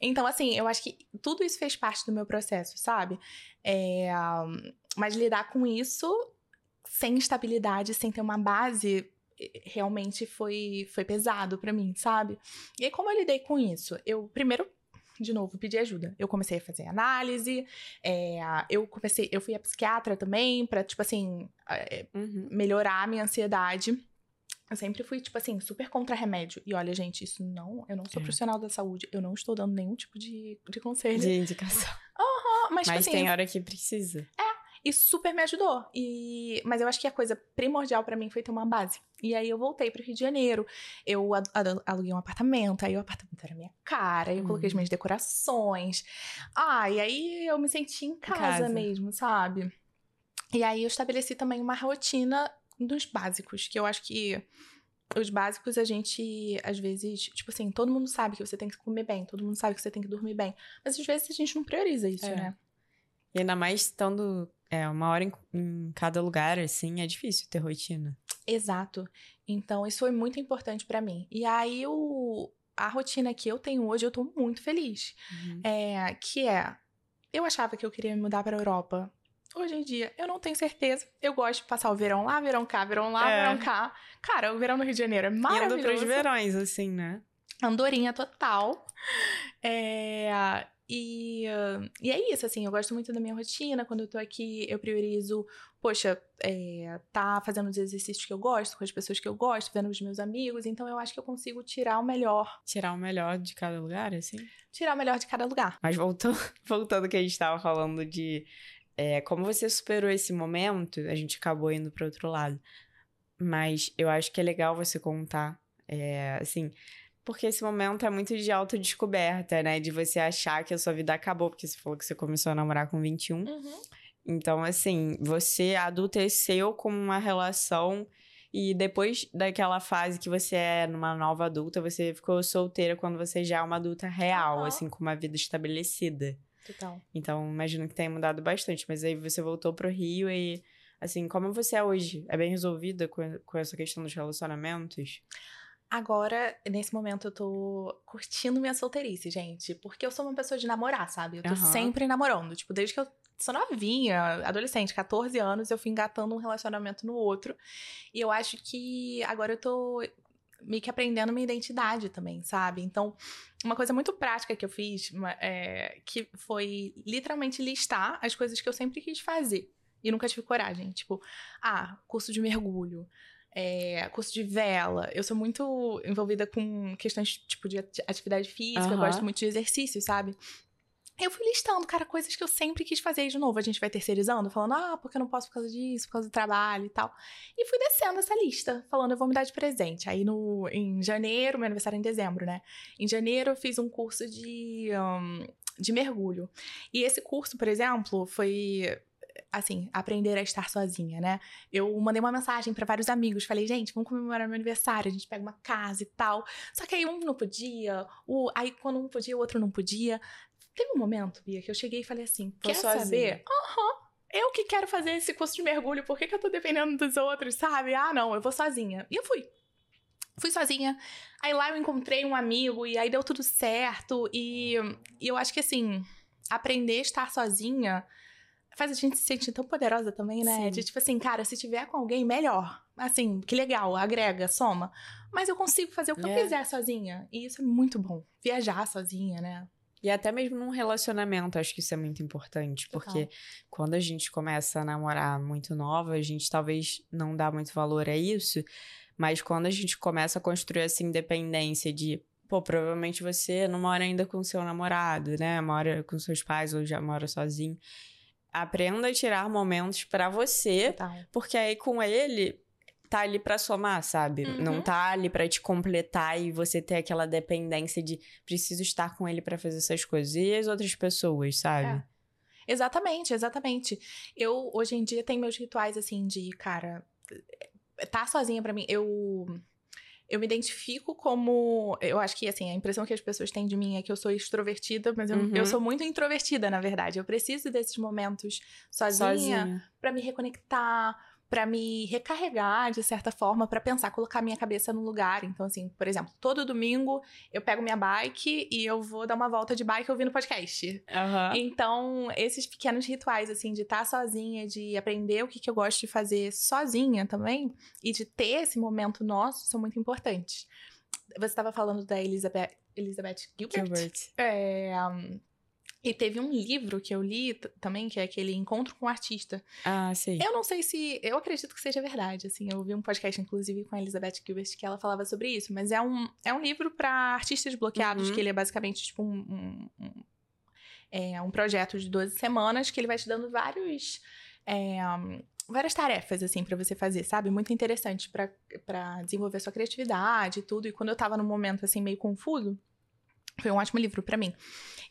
Então, assim, eu acho que tudo isso fez parte do meu processo, sabe? É, mas lidar com isso sem estabilidade, sem ter uma base, realmente foi, foi pesado pra mim, sabe? E aí, como eu lidei com isso? Eu, primeiro, de novo, pedi ajuda. Eu comecei a fazer análise, é, eu comecei, eu fui a psiquiatra também, pra, tipo assim, eh, Uhum. melhorar a minha ansiedade. Eu sempre fui, tipo assim, super contra remédio. E olha, gente, isso não. Eu não sou É. profissional da saúde. Eu não estou dando nenhum tipo de, de conselho. De indicação. Ah, mas, tipo Mas assim, tem hora que precisa. Isso super me ajudou. E... Mas eu acho que a coisa primordial pra mim foi ter uma base. E aí eu voltei pro Rio de Janeiro. Eu aluguei um apartamento. Aí o apartamento era minha cara. Aí eu coloquei as Uhum. minhas decorações. Ah, e aí eu me senti em casa, casa. mesmo, sabe? E aí eu estabeleci também uma rotina dos básicos, que eu acho que os básicos a gente, às vezes, tipo assim, todo mundo sabe que você tem que comer bem, todo mundo sabe que você tem que dormir bem. Mas às vezes a gente não prioriza isso, É. né? E ainda mais estando é, uma hora em, em cada lugar, assim, é difícil ter rotina. Exato. Então, isso foi muito importante pra mim. E aí, o, a rotina que eu tenho hoje, eu tô muito feliz. Uhum. É, que é, eu achava que eu queria me mudar pra Europa. Hoje em dia, eu não tenho certeza. Eu gosto de passar o verão lá, verão cá, verão lá, É. verão cá. Cara, o verão no Rio de Janeiro é maravilhoso. pros verões, assim, né? Andorinha total. É, e, uh, e é isso, assim, eu gosto muito da minha rotina. Quando eu tô aqui, eu priorizo, poxa, é, tá fazendo os exercícios que eu gosto, com as pessoas que eu gosto, vendo os meus amigos. Então eu acho que eu consigo tirar o melhor, Tirar o melhor de cada lugar, assim. tirar o melhor de cada lugar. Mas voltando, [laughs] voltando ao que a gente tava falando de é, como você superou esse momento, a gente acabou indo para outro lado. Mas eu acho que é legal você contar, é, assim, porque esse momento é muito de autodescoberta, né? De você achar que a sua vida acabou, porque você falou que você começou a namorar com 21. Então, assim, você adulteceu com uma relação e depois daquela fase que você é numa nova adulta, você ficou solteira quando você já é uma adulta real, Aham. assim, com uma vida estabelecida. Total. Então, imagino que tenha mudado bastante. Mas aí você voltou pro Rio e, assim, como você é hoje? É bem resolvida com, com essa questão dos relacionamentos? Agora, nesse momento, eu tô curtindo minha solteirice, gente. Porque eu sou uma pessoa de namorar, sabe? Eu tô Aham. sempre namorando. Tipo, desde que eu sou novinha, adolescente, 14 anos, eu fui engatando um relacionamento no outro. E eu acho que agora eu tô meio que aprendendo minha identidade também, sabe? Então, uma coisa muito prática que eu fiz, é, que foi literalmente listar as coisas que eu sempre quis fazer. E nunca tive coragem. Tipo, ah, curso de mergulho é, curso de vela. Eu sou muito envolvida com questões tipo de ati- atividade física, eu Aham. gosto muito de exercício, sabe? Eu fui listando, cara, coisas que eu sempre quis fazer E, de novo. A gente vai terceirizando, falando, ah, porque eu não posso por causa disso, por causa do trabalho e tal. E fui descendo essa lista, falando, eu vou me dar de presente. Aí no, em janeiro, meu aniversário é em dezembro, né? Em janeiro eu fiz um curso de, hum, de mergulho. E esse curso, por exemplo, foi assim, aprender a estar sozinha, né? Eu mandei uma mensagem pra vários amigos, falei, gente, vamos comemorar meu aniversário, a gente pega uma casa e tal. Só que aí um não podia, o, aí quando um podia, o outro não podia. Teve um momento, Bia, que eu cheguei e falei assim, Tô quer sozinha. saber? Aham. Eu que quero fazer esse curso de mergulho, por que, que eu tô dependendo dos outros, sabe? Ah, não, eu vou sozinha. E eu fui. Fui sozinha. Aí lá eu encontrei um amigo e aí deu tudo certo. E, e eu acho que assim, aprender a estar sozinha faz a gente se sentir tão poderosa também, né? Sim. De tipo assim, cara, se tiver com alguém, melhor. Assim, que legal, agrega, soma. Mas eu consigo fazer o que É. eu quiser sozinha. E isso é muito bom. Viajar sozinha, né? E até mesmo num relacionamento, acho que isso é muito importante, porque Total. quando a gente começa a namorar muito nova, a gente talvez não dá muito valor a isso, mas quando a gente começa a construir essa independência de, pô, provavelmente você não mora ainda com seu namorado, né? Mora com seus pais ou já mora sozinho. Aprenda a tirar momentos pra você, Total. porque aí com ele tá ali pra somar, sabe? Uhum. Não tá ali pra te completar e você ter aquela dependência de preciso estar com ele pra fazer essas coisas. E as outras pessoas, sabe? É. Exatamente, exatamente. Eu, hoje em dia, tenho meus rituais, assim, de, cara, tá sozinha pra mim. Eu. Eu me identifico como. Eu acho que, assim, a impressão que as pessoas têm de mim é que eu sou extrovertida, mas eu, Uhum. eu sou muito introvertida, na verdade. Eu preciso desses momentos sozinha, Sozinha. pra me reconectar, pra me recarregar de certa forma, pra pensar, colocar minha cabeça no lugar. Então, assim, por exemplo, todo domingo eu pego minha bike e eu vou dar uma volta de bike ouvindo podcast. Aham. Então, esses pequenos rituais, assim, de estar sozinha, de aprender o que, que eu gosto de fazer sozinha também, e de ter esse momento nosso, são muito importantes. Você estava falando da Elizabeth, Elizabeth Gilbert? Gilbert. É, um, e teve um livro que eu li também, que é aquele Encontro com o Artista. Ah, sei. Eu não sei se. Eu acredito que seja verdade, assim. Eu ouvi um podcast, inclusive, com a Elizabeth Gilbert, que ela falava sobre isso. Mas é um, é um livro para artistas bloqueados, Uhum. que ele é basicamente tipo um. um, um- é um projeto de 12 semanas que ele vai te dando vários. é, um, várias tarefas, assim, para você fazer, sabe? Muito interessante pra desenvolver sua criatividade e tudo. E quando eu tava num momento, assim, meio confuso, foi um ótimo livro pra mim.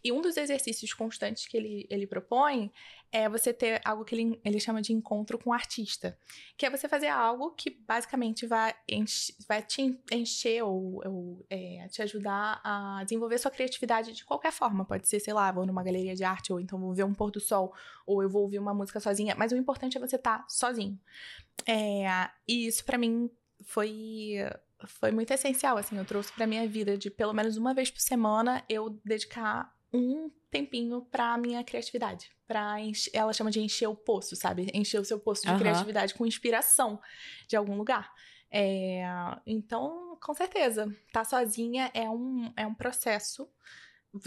E um dos exercícios constantes que ele, ele propõe é você ter algo que ele, ele chama de encontro com o artista. Que é você fazer algo que basicamente vai, enche- vai te en- encher ou, ou, é, te ajudar a desenvolver sua criatividade de qualquer forma. Pode ser, sei lá, vou numa galeria de arte, ou então vou ver um pôr do sol, ou eu vou ouvir uma música sozinha. Mas o importante é você estar sozinho. É, e isso pra mim foi foi muito essencial, assim, eu trouxe pra minha vida de pelo menos uma vez por semana eu dedicar um tempinho pra minha criatividade. Enche- ela chama de encher o poço, sabe? Encher o seu poço de Aham. criatividade com inspiração de algum lugar. É, então, com certeza, tá sozinha é um, é um processo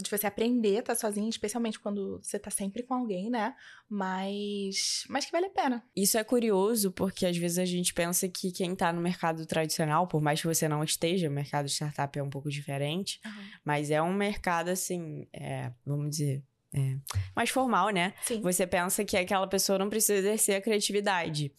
de você aprender a estar sozinha, especialmente quando você tá sempre com alguém, né? Mas, mas que vale a pena. Isso é curioso porque às vezes a gente pensa que quem tá no mercado tradicional, por mais que você não esteja, o mercado de startup é um pouco diferente, mas é um mercado assim, é, vamos dizer, é, mais formal, né? Sim. Você pensa que aquela pessoa não precisa exercer a criatividade.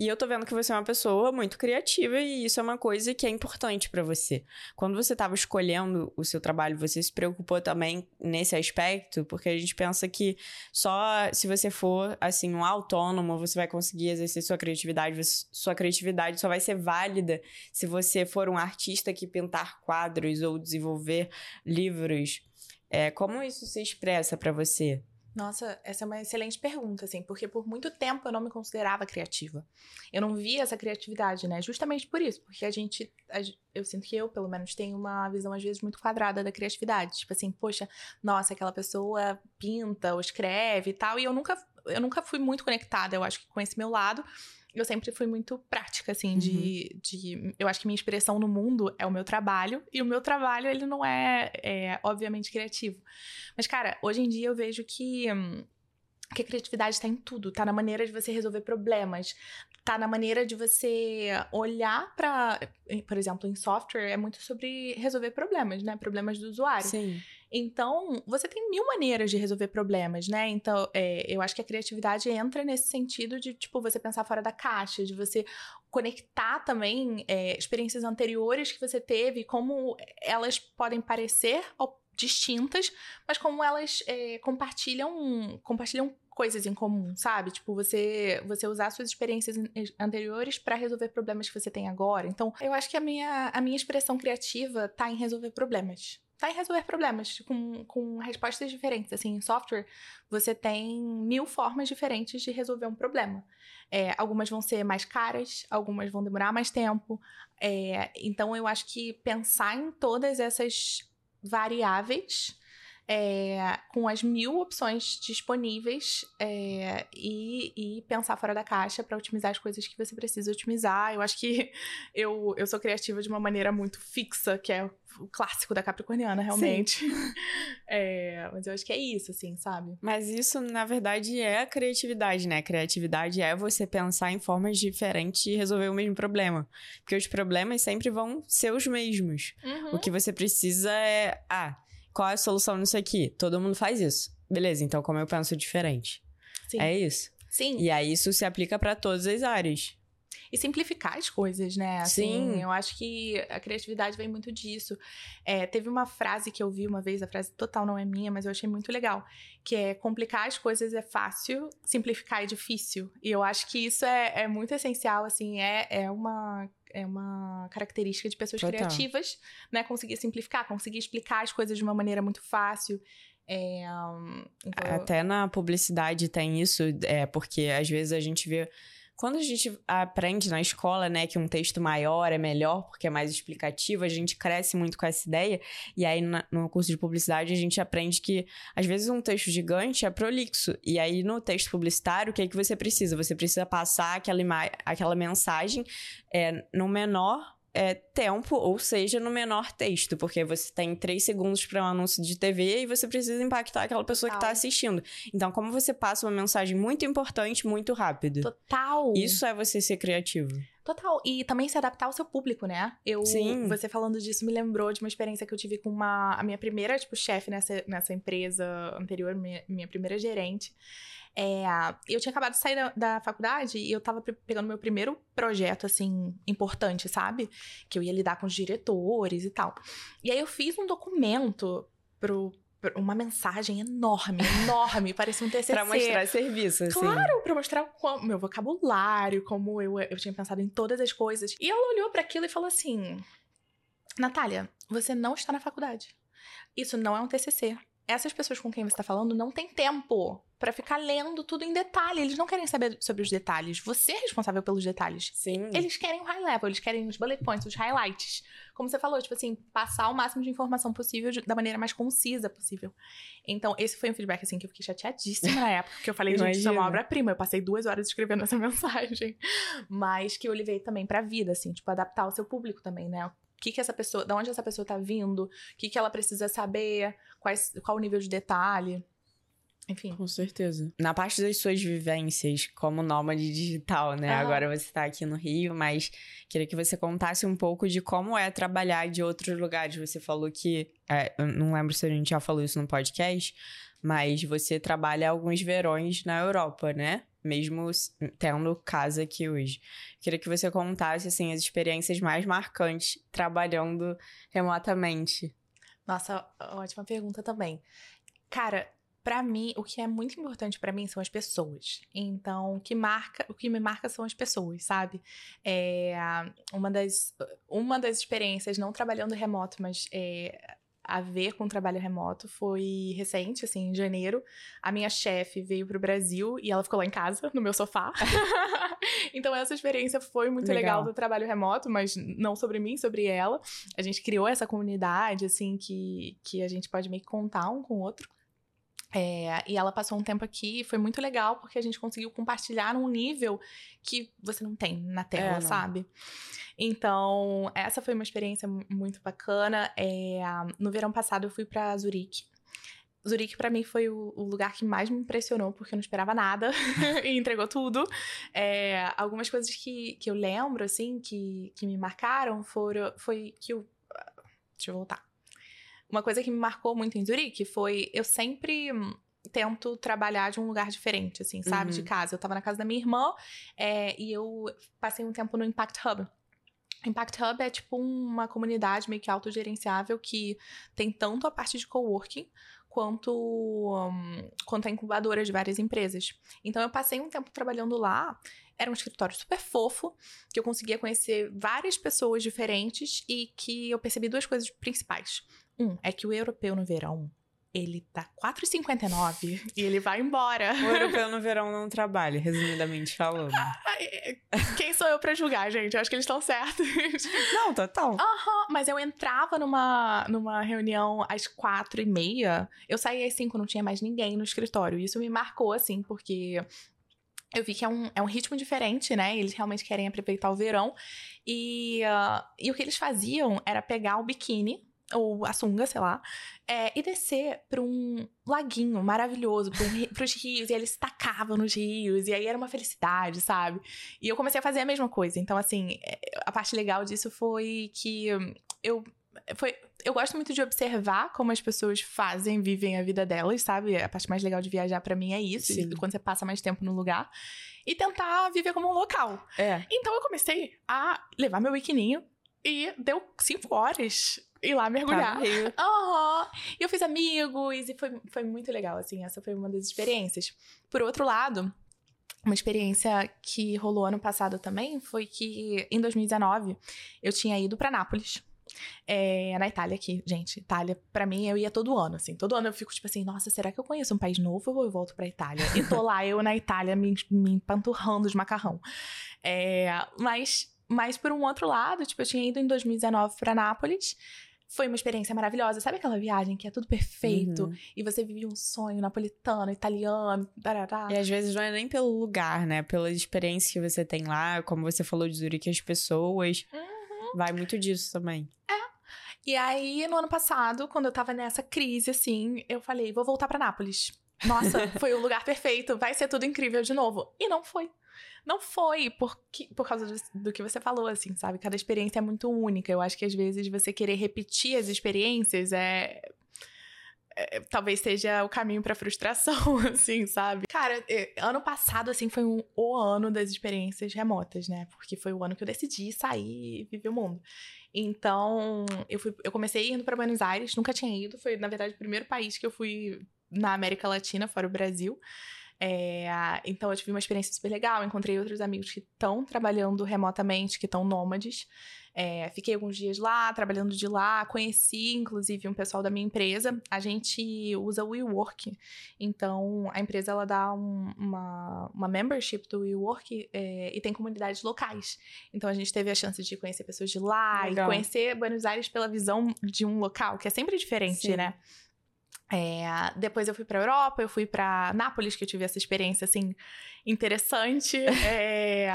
E eu tô vendo que você é uma pessoa muito criativa e isso é uma coisa que é importante pra você. Quando você tava escolhendo o seu trabalho, você se preocupou também nesse aspecto? Porque a gente pensa que só se você for, assim, um autônomo, você vai conseguir exercer sua criatividade. Sua criatividade só vai ser válida se você for um artista que pintar quadros ou desenvolver livros. É, como isso se expressa pra você? Nossa, essa é uma excelente pergunta, assim, porque por muito tempo eu não me considerava criativa. Eu não via essa criatividade, né? Justamente por isso, porque a gente, a eu sinto que eu, pelo menos, tenho uma visão às vezes muito quadrada da criatividade. Tipo assim, poxa, nossa, aquela pessoa pinta ou escreve e tal, e eu nunca, eu nunca fui muito conectada, eu acho que com esse meu lado. Eu sempre fui muito prática, assim, de, de. Eu acho que minha expressão no mundo é o meu trabalho, e o meu trabalho, ele não é, é obviamente, criativo. Mas, cara, hoje em dia eu vejo que, hum, que a criatividade está em tudo. Tá na maneira de você resolver problemas. Tá na maneira de você olhar para, por exemplo, em software é muito sobre resolver problemas, né? Problemas do usuário. Sim. Então, você tem mil maneiras de resolver problemas, né? Então, é, eu acho que a criatividade entra nesse sentido de, tipo, você pensar fora da caixa, de você conectar também é, experiências anteriores que você teve, como elas podem parecer distintas, mas como elas é, compartilham, compartilham coisas em comum, sabe? Tipo, você, você usar suas experiências an- anteriores para resolver problemas que você tem agora. Então, eu acho que a minha, a minha expressão criativa tá em resolver problemas. Em resolver problemas com, com respostas diferentes. Assim, em software, você tem mil formas diferentes de resolver um problema. É, algumas vão ser mais caras, algumas vão demorar mais tempo. É, então, eu acho que pensar em todas essas variáveis é, com as mil opções disponíveis é, e, e, pensar fora da caixa para otimizar as coisas que você precisa otimizar. Eu acho que [laughs] eu, eu sou criativa de uma maneira muito fixa, que é o clássico da Capricorniana, realmente. [laughs] É, mas eu acho que é isso, assim, sabe? Mas isso, na verdade, é a criatividade, né? criatividade é você pensar em formas diferentes de resolver o mesmo problema. Porque os problemas sempre vão ser os mesmos. Uhum. O que você precisa é. Ah, qual é a solução nisso aqui? Todo mundo faz isso. Beleza, então como eu penso diferente? Sim. É isso. Sim. E aí isso se aplica para todas as áreas. E simplificar as coisas, né? Assim, Sim. Eu acho que a criatividade vem muito disso. É, teve uma frase que eu vi uma vez, a frase total não é minha, mas eu achei muito legal, que é complicar as coisas é fácil, simplificar é difícil. E eu acho que isso é, é muito essencial, assim, é, é uma é uma característica de pessoas Total. criativas, né? Conseguir simplificar, conseguir explicar as coisas de uma maneira muito fácil. É, um, então... Até na publicidade tem isso, é porque às vezes a gente vê quando a gente aprende na escola, né, que um texto maior é melhor porque é mais explicativo, a gente cresce muito com essa ideia. E aí, no curso de publicidade, a gente aprende que, às vezes, um texto gigante é prolixo. E aí, no texto publicitário, o que é que você precisa? Você precisa passar aquela, aquela mensagem é, no menor é, tempo, ou seja, no menor texto, porque você tem três segundos para um anúncio de TV e você precisa impactar aquela pessoa Total. que está assistindo. Então, como você passa uma mensagem muito importante muito rápido? Total! Isso é você ser criativo. Total. E também se adaptar ao seu público, né? Eu, Sim. Você falando disso me lembrou de uma experiência que eu tive com uma, a minha primeira, tipo, chefe nessa, nessa empresa anterior, minha, minha primeira gerente. É, eu tinha acabado de sair da, da, faculdade e eu tava pegando meu primeiro projeto, assim, importante, sabe? Que eu ia lidar com os diretores e tal. E aí eu fiz um documento pro, uma mensagem enorme, enorme, parecia um TCC. [laughs] pra mostrar serviço, assim. Claro, pra mostrar o meu vocabulário, como eu, eu tinha pensado em todas as coisas. E ela olhou para aquilo e falou assim: Natália, você não está na faculdade. Isso não é um TCC essas pessoas com quem você está falando não têm tempo para ficar lendo tudo em detalhe. Eles não querem saber sobre os detalhes. Você é responsável pelos detalhes. Sim. Eles querem o high level, eles querem os bullet points, os highlights. Como você falou, tipo assim, passar o máximo de informação possível de, da maneira mais concisa possível. Então, esse foi um feedback, assim, que eu fiquei chateadíssima na época. Que eu falei, gente, isso é uma obra-prima. Eu passei duas horas escrevendo essa [laughs] mensagem. Mas que eu levei também pra vida, assim, tipo, adaptar o seu público também, né? Que, que essa pessoa, de onde essa pessoa tá vindo, o que, que ela precisa saber, quais, qual o nível de detalhe. Enfim. Com certeza. Na parte das suas vivências como nômade digital, né? Agora você está aqui no Rio, mas queria que você contasse um pouco de como é trabalhar de outros lugares. Você falou que. É, eu não lembro se a gente já falou isso no podcast, mas você trabalha alguns verões na Europa, né? mesmo tendo casa aqui hoje. Queria que você contasse assim as experiências mais marcantes trabalhando remotamente. Nossa, ótima pergunta também. Cara, para mim, o que é muito importante para mim são as pessoas. Então, o que marca, o que me marca são as pessoas, sabe? É, uma das uma das experiências não trabalhando remoto, mas é, a ver com o trabalho remoto foi recente, assim, em janeiro. A minha chefe veio pro Brasil e ela ficou lá em casa, no meu sofá. [laughs] então, essa experiência foi muito legal. legal. do trabalho remoto, mas não sobre mim, sobre ela. A gente criou essa comunidade, assim, que, que a gente pode meio que contar um com o outro. É, e ela passou um tempo aqui e foi muito legal porque a gente conseguiu compartilhar num nível que você não tem na Terra, é, sabe? Então, essa foi uma experiência muito bacana. É, no verão passado eu fui para Zurique. Zurique, para mim, foi o, o, lugar que mais me impressionou, porque eu não esperava nada [laughs] e entregou tudo. É, algumas coisas que, que eu lembro, assim, que, que me marcaram foram, foi que eu. Deixa eu voltar uma coisa que me marcou muito em Zurique foi eu sempre tento trabalhar de um lugar diferente, assim, sabe? Uhum. De casa. Eu tava na casa da minha irmã é, e eu passei um tempo no Impact Hub. Impact Hub é tipo uma comunidade meio que autogerenciável que tem tanto a parte de coworking quanto, um, quanto a incubadora de várias empresas. Então eu passei um tempo trabalhando lá. Era um escritório super fofo, que eu conseguia conhecer várias pessoas diferentes e que eu percebi duas coisas principais. Um, é que o europeu no verão ele tá 4,59 [laughs] e ele vai embora. O europeu no verão não trabalha, resumidamente falando. Quem sou eu pra julgar, gente? Eu acho que eles estão certos. [laughs] Não, total. Aham, uhum, mas eu entrava numa, numa reunião às quatro e meia, eu saía às cinco, não tinha mais ninguém no escritório. Isso me marcou, assim, porque eu vi que é um, é um ritmo diferente, né? Eles realmente querem aproveitar o verão. E, uh, e o que eles faziam era pegar o biquíni ou a sunga, sei lá, é, e descer para um laguinho maravilhoso, para os rios, e eles tacavam nos rios, e aí era uma felicidade, sabe? E eu comecei a fazer a mesma coisa. Então, assim, é, a parte legal disso foi que eu. Foi, eu gosto muito de observar como as pessoas fazem, vivem a vida delas, sabe? A parte mais legal de viajar para mim é isso, Sim. quando você passa mais tempo no lugar. E tentar viver como um local. É. Então eu comecei a levar meu biquininho e deu cinco horas ir lá mergulhar. [laughs] Aham. Uhum. E eu fiz amigos e foi, foi muito legal, assim. Essa foi uma das experiências. Por outro lado, uma experiência que rolou ano passado também foi que em 2019 eu tinha ido para Nápoles. É, na Itália aqui, gente. Itália, para mim, eu ia todo ano, assim. Todo ano eu fico tipo assim, nossa, será que eu conheço um país novo ou eu volto pra Itália? E tô lá, eu na Itália, me, me empanturrando de macarrão. É, mas, mas por um outro lado, tipo, eu tinha ido em 2019 para Nápoles foi uma experiência maravilhosa. Sabe aquela viagem que é tudo perfeito uhum. e você vive um sonho napolitano, italiano, tarará. E às vezes não é nem pelo lugar, né? Pela experiência que você tem lá, como você falou de Zurique, as pessoas. Uhum. Vai muito disso também. É. E aí, no ano passado, quando eu tava nessa crise, assim, eu falei, vou voltar para Nápoles. Nossa, [laughs] foi o lugar perfeito, vai ser tudo incrível de novo. E não foi. Não foi porque, por causa do, do, que você falou, assim, sabe? Cada experiência é muito única. Eu acho que às vezes você querer repetir as experiências é. é talvez seja o caminho pra frustração, [laughs] assim, sabe? Cara, ano passado, assim, foi um, o ano das experiências remotas, né? Porque foi o ano que eu decidi sair e viver o mundo. Então, eu, fui, eu comecei indo para Buenos Aires, nunca tinha ido. Foi, na verdade, o primeiro país que eu fui na América Latina, fora o Brasil. É, então eu tive uma experiência super legal, encontrei outros amigos que estão trabalhando remotamente, que estão nômades. É, fiquei alguns dias lá, trabalhando de lá, conheci inclusive um pessoal da minha empresa. A gente usa o WeWork, então a empresa ela dá um, uma, uma membership do WeWork é, e tem comunidades locais. Então a gente teve a chance de conhecer pessoas de lá legal. e conhecer Buenos Aires pela visão de um local, que é sempre diferente, Sim. né? É, depois eu fui para Europa, eu fui para Nápoles, que eu tive essa experiência assim interessante, [laughs] é,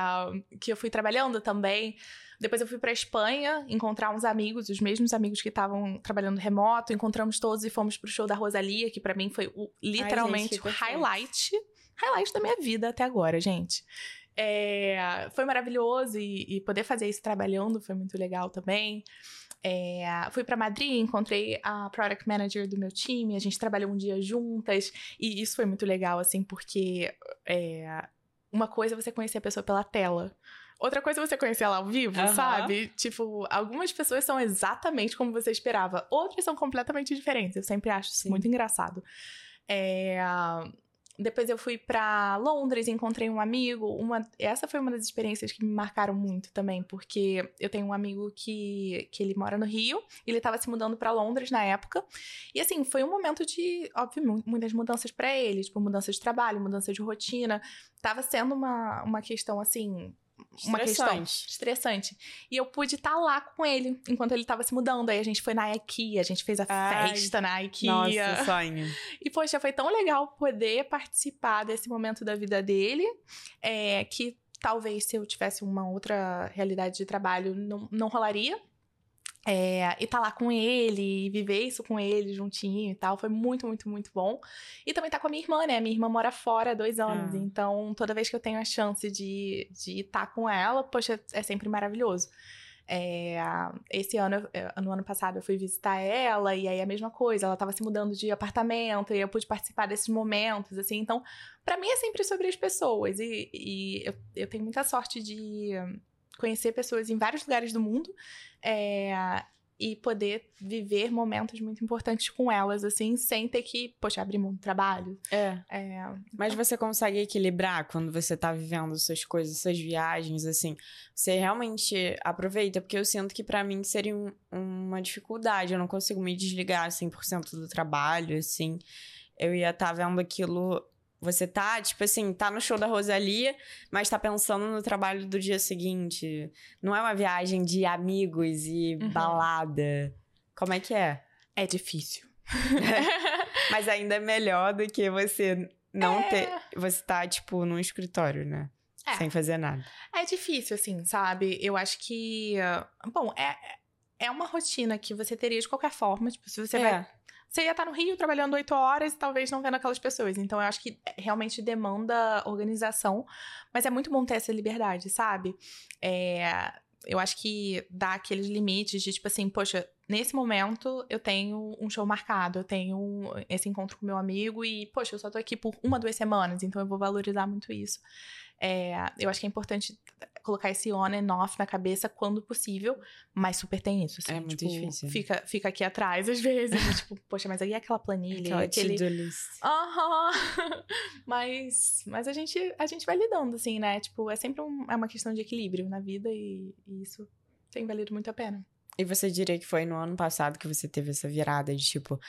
que eu fui trabalhando também. Depois eu fui para Espanha, encontrar uns amigos, os mesmos amigos que estavam trabalhando remoto, encontramos todos e fomos pro show da Rosalia, que para mim foi o, literalmente o highlight, highlight da minha vida até agora, gente. É, foi maravilhoso e, e poder fazer isso trabalhando foi muito legal também. É, fui para Madrid, encontrei a product manager do meu time, a gente trabalhou um dia juntas e isso foi muito legal, assim, porque é, uma coisa é você conhecer a pessoa pela tela. Outra coisa é você conhecer ela ao vivo, uhum. sabe? Tipo, algumas pessoas são exatamente como você esperava, outras são completamente diferentes. Eu sempre acho isso Sim. muito engraçado. É, depois eu fui para Londres, encontrei um amigo. Uma, essa foi uma das experiências que me marcaram muito também, porque eu tenho um amigo que, que ele mora no Rio, ele estava se mudando para Londres na época. E assim, foi um momento de, óbvio, muitas mudanças para ele, tipo mudança de trabalho, mudança de rotina. Tava sendo uma, uma questão assim, uma questão estressante. E eu pude estar tá lá com ele enquanto ele estava se mudando. Aí a gente foi na IKEA, a gente fez a Ai, festa na IKEA. Nossa, sonho. E, poxa, foi tão legal poder participar desse momento da vida dele, é, que talvez se eu tivesse uma outra realidade de trabalho não, não rolaria. É, e tá lá com ele, viver isso com ele juntinho e tal, foi muito, muito, muito bom. E também tá com a minha irmã, né? Minha irmã mora fora há dois anos, é. então toda vez que eu tenho a chance de estar de tá com ela, poxa, é sempre maravilhoso. É, esse ano, no ano passado, eu fui visitar ela, e aí a mesma coisa, ela tava se mudando de apartamento, e eu pude participar desses momentos, assim. Então, para mim é sempre sobre as pessoas, e, e eu, eu tenho muita sorte de conhecer pessoas em vários lugares do mundo. É, e poder viver momentos muito importantes com elas, assim, sem ter que, poxa, abrir mão do trabalho. É. É, Mas você consegue equilibrar quando você tá vivendo suas coisas, suas viagens, assim? Você realmente aproveita? Porque eu sinto que pra mim seria um- uma dificuldade. Eu não consigo me desligar 100% do trabalho, assim. Eu ia estar vendo aquilo. Você tá, tipo assim, tá no show da Rosalia, mas tá pensando no trabalho do dia seguinte. Não é uma viagem de amigos e Uhum. balada. Como é que é? é difícil. [laughs] Mas ainda é melhor do que você não É. ter. Você tá, tipo, num escritório, né? É. Sem fazer nada. É difícil, assim, sabe? Eu acho que. ah, Bom, é, é uma rotina que você teria de qualquer forma. Tipo, se você É. vai. Você ia estar no Rio trabalhando oito horas e talvez não vendo aquelas pessoas. Então, eu acho que realmente demanda organização. Mas é muito bom ter essa liberdade, sabe? É, eu acho que dá aqueles limites de, tipo assim, poxa, nesse momento eu tenho um show marcado, eu tenho esse encontro com meu amigo e, poxa, eu só tô aqui por uma, duas semanas, então eu vou valorizar muito isso. É, eu acho que é importante colocar esse on and off na cabeça quando possível, mas super tem isso. assim, É muito tipo, difícil? Fica, fica aqui atrás às vezes, tipo, poxa, mas aí é aquela planilha, Aquela aquele. Aham. [laughs] mas, mas a gente a gente vai lidando, assim, né? Tipo, é sempre um- é uma questão de equilíbrio na vida e, e isso tem valido muito a pena. E você diria que foi no ano passado que você teve essa virada de tipo,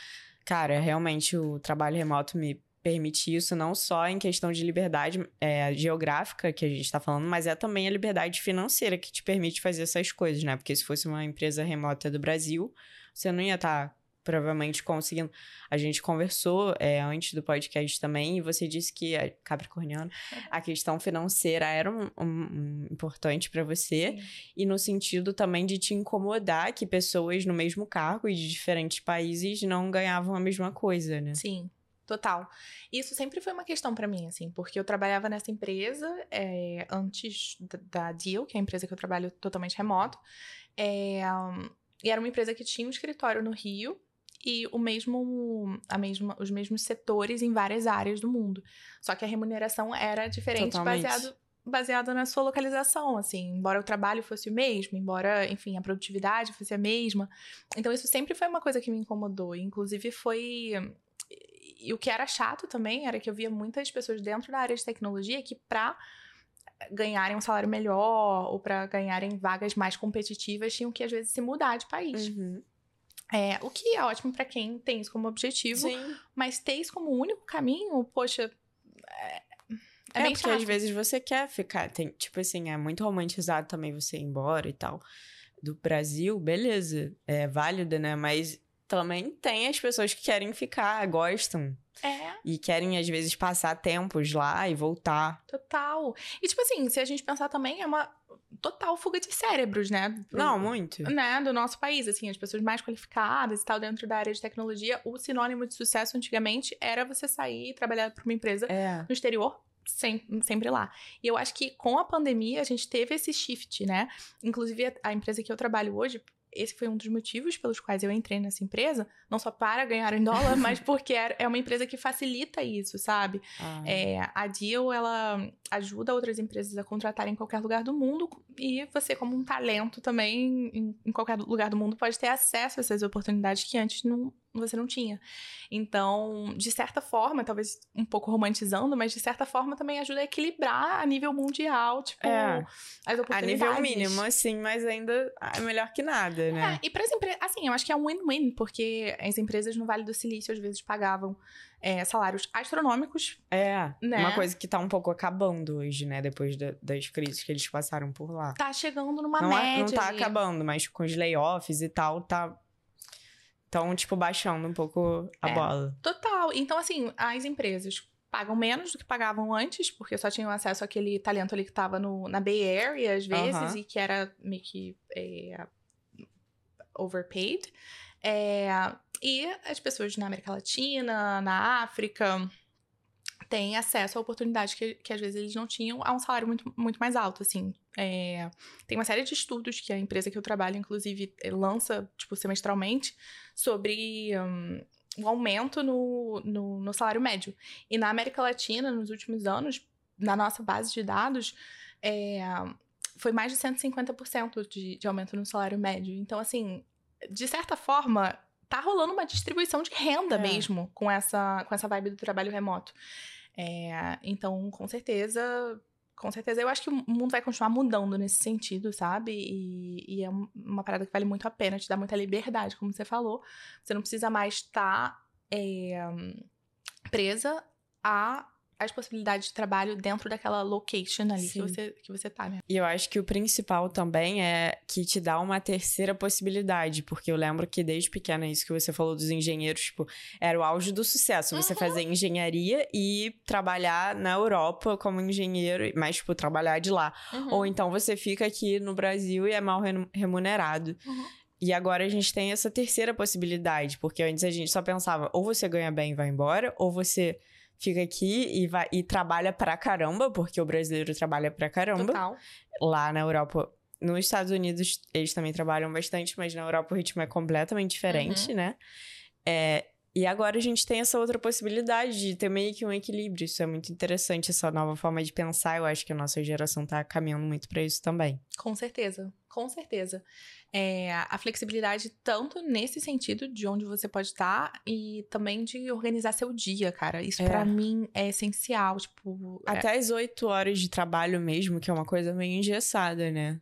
cara, realmente o trabalho remoto me permite isso, não só em questão de liberdade é, geográfica que a gente tá falando, mas é também a liberdade financeira que te permite fazer essas coisas, né? Porque se fosse uma empresa remota do Brasil, você não ia estar provavelmente conseguindo. A gente conversou é, antes do podcast também e você disse que, é, Capricorniano, a questão financeira era um, um- um importante pra você. E no sentido também de te incomodar que pessoas no mesmo cargo e de diferentes países não ganhavam a mesma coisa, né? Sim, total. Isso sempre foi uma questão pra mim, assim, porque eu trabalhava nessa empresa é, antes da, Deal, que é a empresa que eu trabalho totalmente remoto. É, e era uma empresa que tinha um escritório no Rio e o mesmo, a mesma, os mesmos setores em várias áreas do mundo. Só que a remuneração era diferente Totalmente. baseado baseada na sua localização, assim, embora o trabalho fosse o mesmo, embora, enfim, a produtividade fosse a mesma. Então isso sempre foi uma coisa que me incomodou, inclusive foi e o que era chato também era que eu via muitas pessoas dentro da área de tecnologia que pra ganharem um salário melhor ou pra ganharem vagas mais competitivas tinham que às vezes se mudar de país. Uhum. É, o que é ótimo pra quem tem isso como objetivo, Sim. mas ter isso como único caminho, poxa, é, é É, porque chato. às vezes você quer ficar. Tem, tipo assim, é muito romantizado também você ir embora e tal. Do Brasil, beleza. É válida, né? Mas também tem as pessoas que querem ficar, gostam. É, E querem, às vezes, passar tempos lá e voltar. total. E tipo assim, se a gente pensar também, é uma total fuga de cérebros, né? Pro- Não, muito. né, do nosso país, assim, as pessoas mais qualificadas e tal dentro da área de tecnologia, o sinônimo de sucesso antigamente era você sair e trabalhar para uma empresa É. no exterior, sem- sempre lá. E eu acho que com a pandemia a gente teve esse shift, né? Inclusive a, a empresa que eu trabalho hoje, esse foi um dos motivos pelos quais eu entrei nessa empresa, não só para ganhar em dólar, [laughs] mas porque é uma empresa que facilita isso, sabe? Ah, É, a Deal, ela ajuda outras empresas a contratarem em qualquer lugar do mundo e você, como um talento também, em, em qualquer lugar do mundo, pode ter acesso a essas oportunidades que antes não, você não tinha. Então, de certa forma, talvez um pouco romantizando, mas de certa forma também ajuda a equilibrar a nível mundial, tipo, É. as a oportunidades. nível mínimo, assim, mas ainda é melhor que nada, né? É, e para as empresas, assim, eu acho que é um win-win, porque as empresas no Vale do Silício às vezes pagavam é, salários astronômicos É, Né? uma coisa que tá um pouco acabando hoje, né? Depois da- das crises que eles passaram por lá. tá chegando numa não, é- média. não tá acabando, mas com os layoffs e tal, tá. Então, tipo, baixando um pouco a É. bola. Total. Então, assim, as empresas pagam menos do que pagavam antes, porque só tinham acesso àquele talento ali que tava no, na Bay Area, às vezes, e que era meio que é, overpaid. É, e as pessoas na América Latina, na África, têm acesso a oportunidades que, que às vezes eles não tinham a um salário muito, muito mais alto, assim. É, tem uma série de estudos que a empresa que eu trabalho, inclusive, eh, lança, tipo, semestralmente, sobre um aumento no, no, no salário médio. E na América Latina, nos últimos anos, na nossa base de dados, é, foi mais de 150% de, de aumento no salário médio. Então, assim, de certa forma, tá rolando uma distribuição de renda É. mesmo com essa, com essa vibe do trabalho remoto. É, então, com certeza, com certeza, eu acho que o mundo vai continuar mudando nesse sentido, sabe? E, e é um- uma parada que vale muito a pena, te dá muita liberdade, como você falou. Você não precisa mais estar presa a as possibilidades de trabalho dentro daquela location ali que você, que você tá, né? E eu acho que o principal também é que te dá uma terceira possibilidade, porque eu lembro que desde pequena, isso que você falou dos engenheiros, tipo, era o auge do sucesso. Você Uhum. fazer engenharia e trabalhar na Europa como engenheiro, mas, tipo, trabalhar de lá. Ou então você fica aqui no Brasil e é mal remunerado. Uhum. E agora a gente tem essa terceira possibilidade, porque antes a gente só pensava, ou você ganha bem e vai embora, ou você fica aqui e vai e trabalha pra caramba, porque o brasileiro trabalha pra caramba Total. lá na Europa. Nos Estados Unidos, eles também trabalham bastante, mas na Europa o ritmo é completamente diferente, né? É, e agora a gente tem essa outra possibilidade de ter meio que um equilíbrio. Isso é muito interessante, essa nova forma de pensar. Eu acho que a nossa geração tá caminhando muito pra isso também. Com certeza, com certeza. É, a flexibilidade, tanto nesse sentido de onde você pode estar, e também de organizar seu dia, cara. Isso É. pra mim é essencial. Tipo, é- Até as oito horas de trabalho mesmo, que é uma coisa meio engessada, né?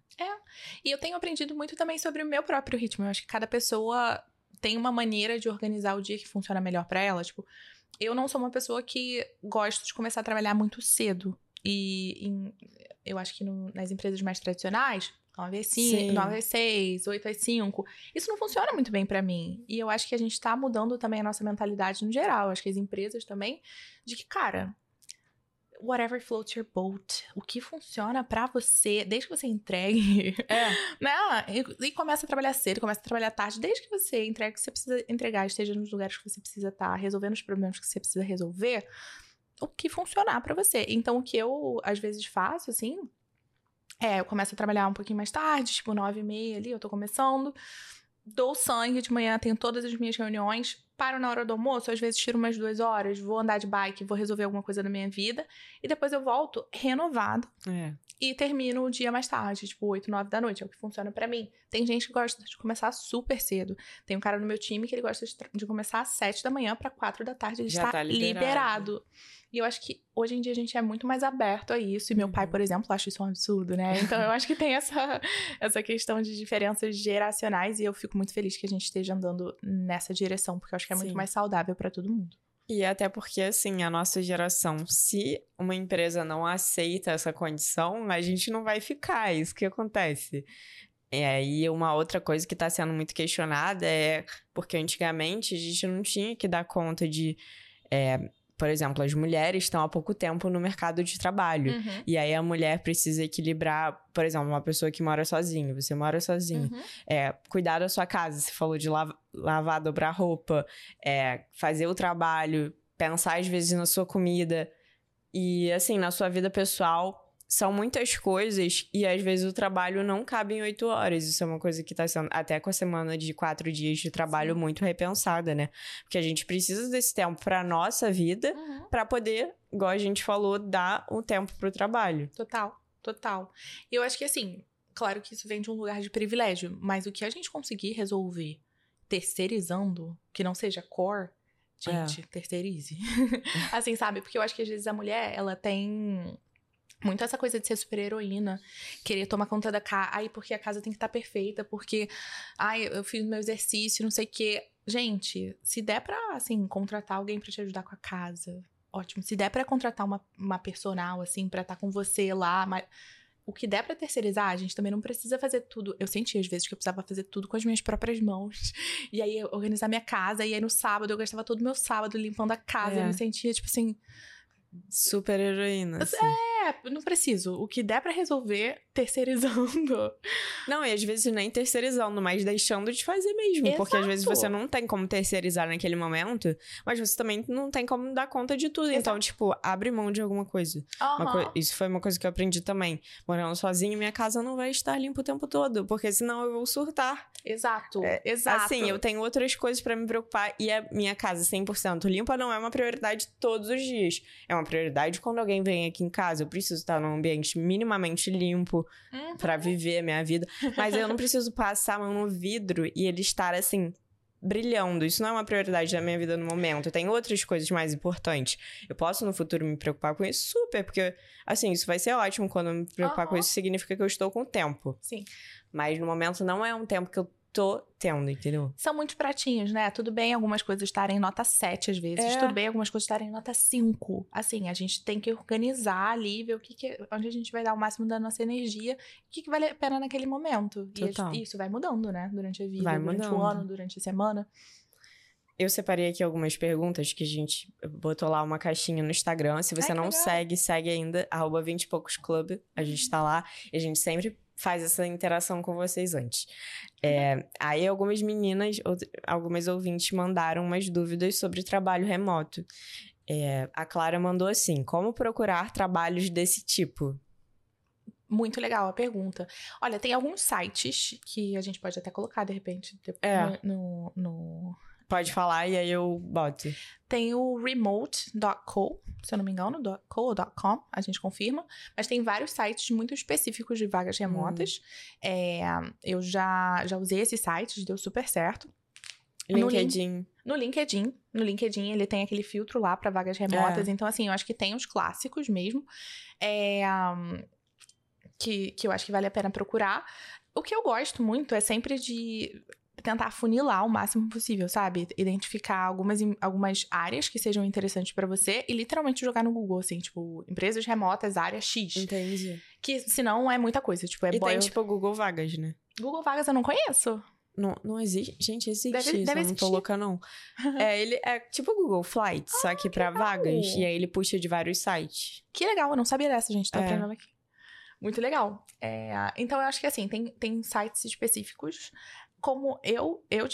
E eu tenho aprendido muito também sobre o meu próprio ritmo. Eu acho que cada pessoa tem uma maneira de organizar o dia que funciona melhor pra ela. Tipo, eu não sou uma pessoa que gosto de começar a trabalhar muito cedo. E em- eu acho que no- nas empresas mais tradicionais, 9 às 5, Sim. 9 às 6, 8 às 5, isso não funciona muito bem pra mim. E eu acho que a gente tá mudando também a nossa mentalidade no geral. Acho que as empresas também, de que, cara, whatever floats your boat, o que funciona pra você, desde que você entregue [laughs] É. né? E, e começa a trabalhar cedo, começa a trabalhar tarde, desde que você entregue o que você precisa entregar, esteja nos lugares que você precisa estar, resolvendo os problemas que você precisa resolver, o que funcionar pra você. Então, o que eu às vezes faço, assim, é, eu começo a trabalhar um pouquinho mais tarde, tipo nove e meia ali, eu tô começando, dou sangue de manhã, tenho todas as minhas reuniões, paro na hora do almoço, às vezes tiro umas duas horas, vou andar de bike, vou resolver alguma coisa da minha vida, e depois eu volto renovado É. e termino o dia mais tarde, tipo 8, 9 da noite, é o que funciona pra mim. Tem gente que gosta de começar super cedo. Tem um cara no meu time que ele gosta de, de começar às 7 da manhã pra 4 da tarde, ele Já está tá liberado. liberado. E eu acho que hoje em dia a gente é muito mais aberto a isso. E meu pai, Uhum. por exemplo, acha isso um absurdo, né? Então eu acho que tem essa, [laughs] essa questão de diferenças geracionais e eu fico muito feliz que a gente esteja andando nessa direção, porque eu acho que é muito Sim. mais saudável pra todo mundo. E até porque, assim, a nossa geração, se uma empresa não aceita essa condição, a gente não vai ficar, é isso que acontece. E uma outra coisa que está sendo muito questionada é porque antigamente a gente não tinha que dar conta de. é, por exemplo, as mulheres estão há pouco tempo no mercado de trabalho. Uhum. E aí a mulher precisa equilibrar, por exemplo, uma pessoa que mora sozinha, você mora sozinho Uhum. é, cuidar da sua casa. Você falou de lav- lavar, dobrar roupa, é, fazer o trabalho, pensar às vezes na sua comida. E assim, na sua vida pessoal, são muitas coisas e às vezes o trabalho não cabe em oito horas. Isso é uma coisa que tá sendo, até com a semana de quatro dias de trabalho, Sim. muito repensada, né? Porque a gente precisa desse tempo pra nossa vida, Uhum. pra poder, igual a gente falou, dar o tempo pro trabalho. Total, total. E eu acho que assim, claro que isso vem de um lugar de privilégio, mas o que a gente conseguir resolver terceirizando, que não seja core, gente, terceirize. [laughs] assim, sabe? Porque eu acho que às vezes a mulher, ela tem muito essa coisa de ser super heroína, querer tomar conta da casa, ai, porque a casa tem que estar perfeita, porque ai, eu fiz meu exercício, não sei o quê. Gente, se der pra, assim, contratar alguém pra te ajudar com a casa, ótimo. Se der pra contratar uma, uma personal, assim, pra estar com você lá, mas o que der pra terceirizar, a gente também não precisa fazer tudo. Eu senti às vezes que eu precisava fazer tudo com as minhas próprias mãos. [laughs] E aí eu organizar minha casa, e aí no sábado eu gastava todo o meu sábado limpando a casa, É. eu me sentia tipo assim, Super heroína. Assim. é, não preciso. O que der pra resolver terceirizando. [laughs] Não, e às vezes nem terceirizando, mas deixando de fazer mesmo. Porque às vezes Exato. você não tem como terceirizar naquele momento, mas você também não tem como dar conta de tudo. Então, Exato. tipo, abre mão de alguma coisa. Uma Aham. coi- Isso foi uma coisa que eu aprendi também. Morando sozinha, minha casa não vai estar limpa o tempo todo, porque senão eu vou surtar. Exato, É, exato. Assim, eu tenho outras coisas pra me preocupar e a minha casa 100% limpa não é uma prioridade todos os dias. É uma prioridade quando alguém vem aqui em casa. Eu preciso estar num ambiente minimamente limpo Uhum. pra viver a minha vida. Mas eu não preciso passar a mão no vidro e ele estar assim. Brilhando, isso não é uma prioridade da minha vida no momento. Tem outras coisas mais importantes. Eu posso no futuro me preocupar com isso? Super, porque assim, isso vai ser ótimo. Quando eu me preocupar com Aham. isso, significa que eu estou com tempo. Sim. Mas no momento não é um tempo que eu tô tendo, entendeu? São muitos pratinhos, né? Tudo bem algumas coisas estarem em nota 7 às vezes. É. Tudo bem algumas coisas estarem em nota 5. Assim, a gente tem que organizar ali, ver o que, que onde a gente vai dar o máximo da nossa energia, o que, que vale a pena naquele momento. E Total. a- isso vai mudando, né? Durante a vida, Vai durante o mudando. ano, durante a semana. Eu separei aqui algumas perguntas que a gente botou lá uma caixinha no Instagram. Se você Ai, não legal. segue, segue ainda, arroba 20 e poucos club. A gente tá lá e a gente sempre faz essa interação com vocês antes. É, aí algumas meninas, algumas ouvintes mandaram umas dúvidas sobre trabalho remoto. É, a Clara mandou assim: como procurar trabalhos desse tipo? Muito legal a pergunta. Olha, tem alguns sites que a gente pode até colocar, de repente, É. no- no, Pode falar e aí eu boto. Tem o remote.co, se eu não me engano, .co ou .com, a gente confirma. Mas tem vários sites muito específicos de vagas remotas. É, eu já, já usei esses sites, deu super certo. No LinkedIn. No LinkedIn, no LinkedIn ele tem aquele filtro lá para vagas remotas. Então, assim, eu acho que tem os clássicos mesmo. É, um, que, que eu acho que vale a pena procurar. O que eu gosto muito é sempre de tentar funilar o máximo possível, sabe? Identificar algumas, algumas áreas que sejam interessantes pra você e literalmente jogar no Google, assim, tipo, empresas remotas, área X. Entendi. Que senão é muita coisa. Tipo, é e boy... tem tipo Google Vagas, né? Google Vagas eu não conheço. Não, não existe. Gente, existe Deve- isso. deve eu não tô louca, não. é, ele é tipo o Google Flights, só que pra vagas. E aí ele puxa de vários sites. Que legal, eu não sabia dessa, gente. Tô É. aprendendo aqui. Muito legal. É, então, eu acho que assim, tem, tem sites específicos. Como eu, eu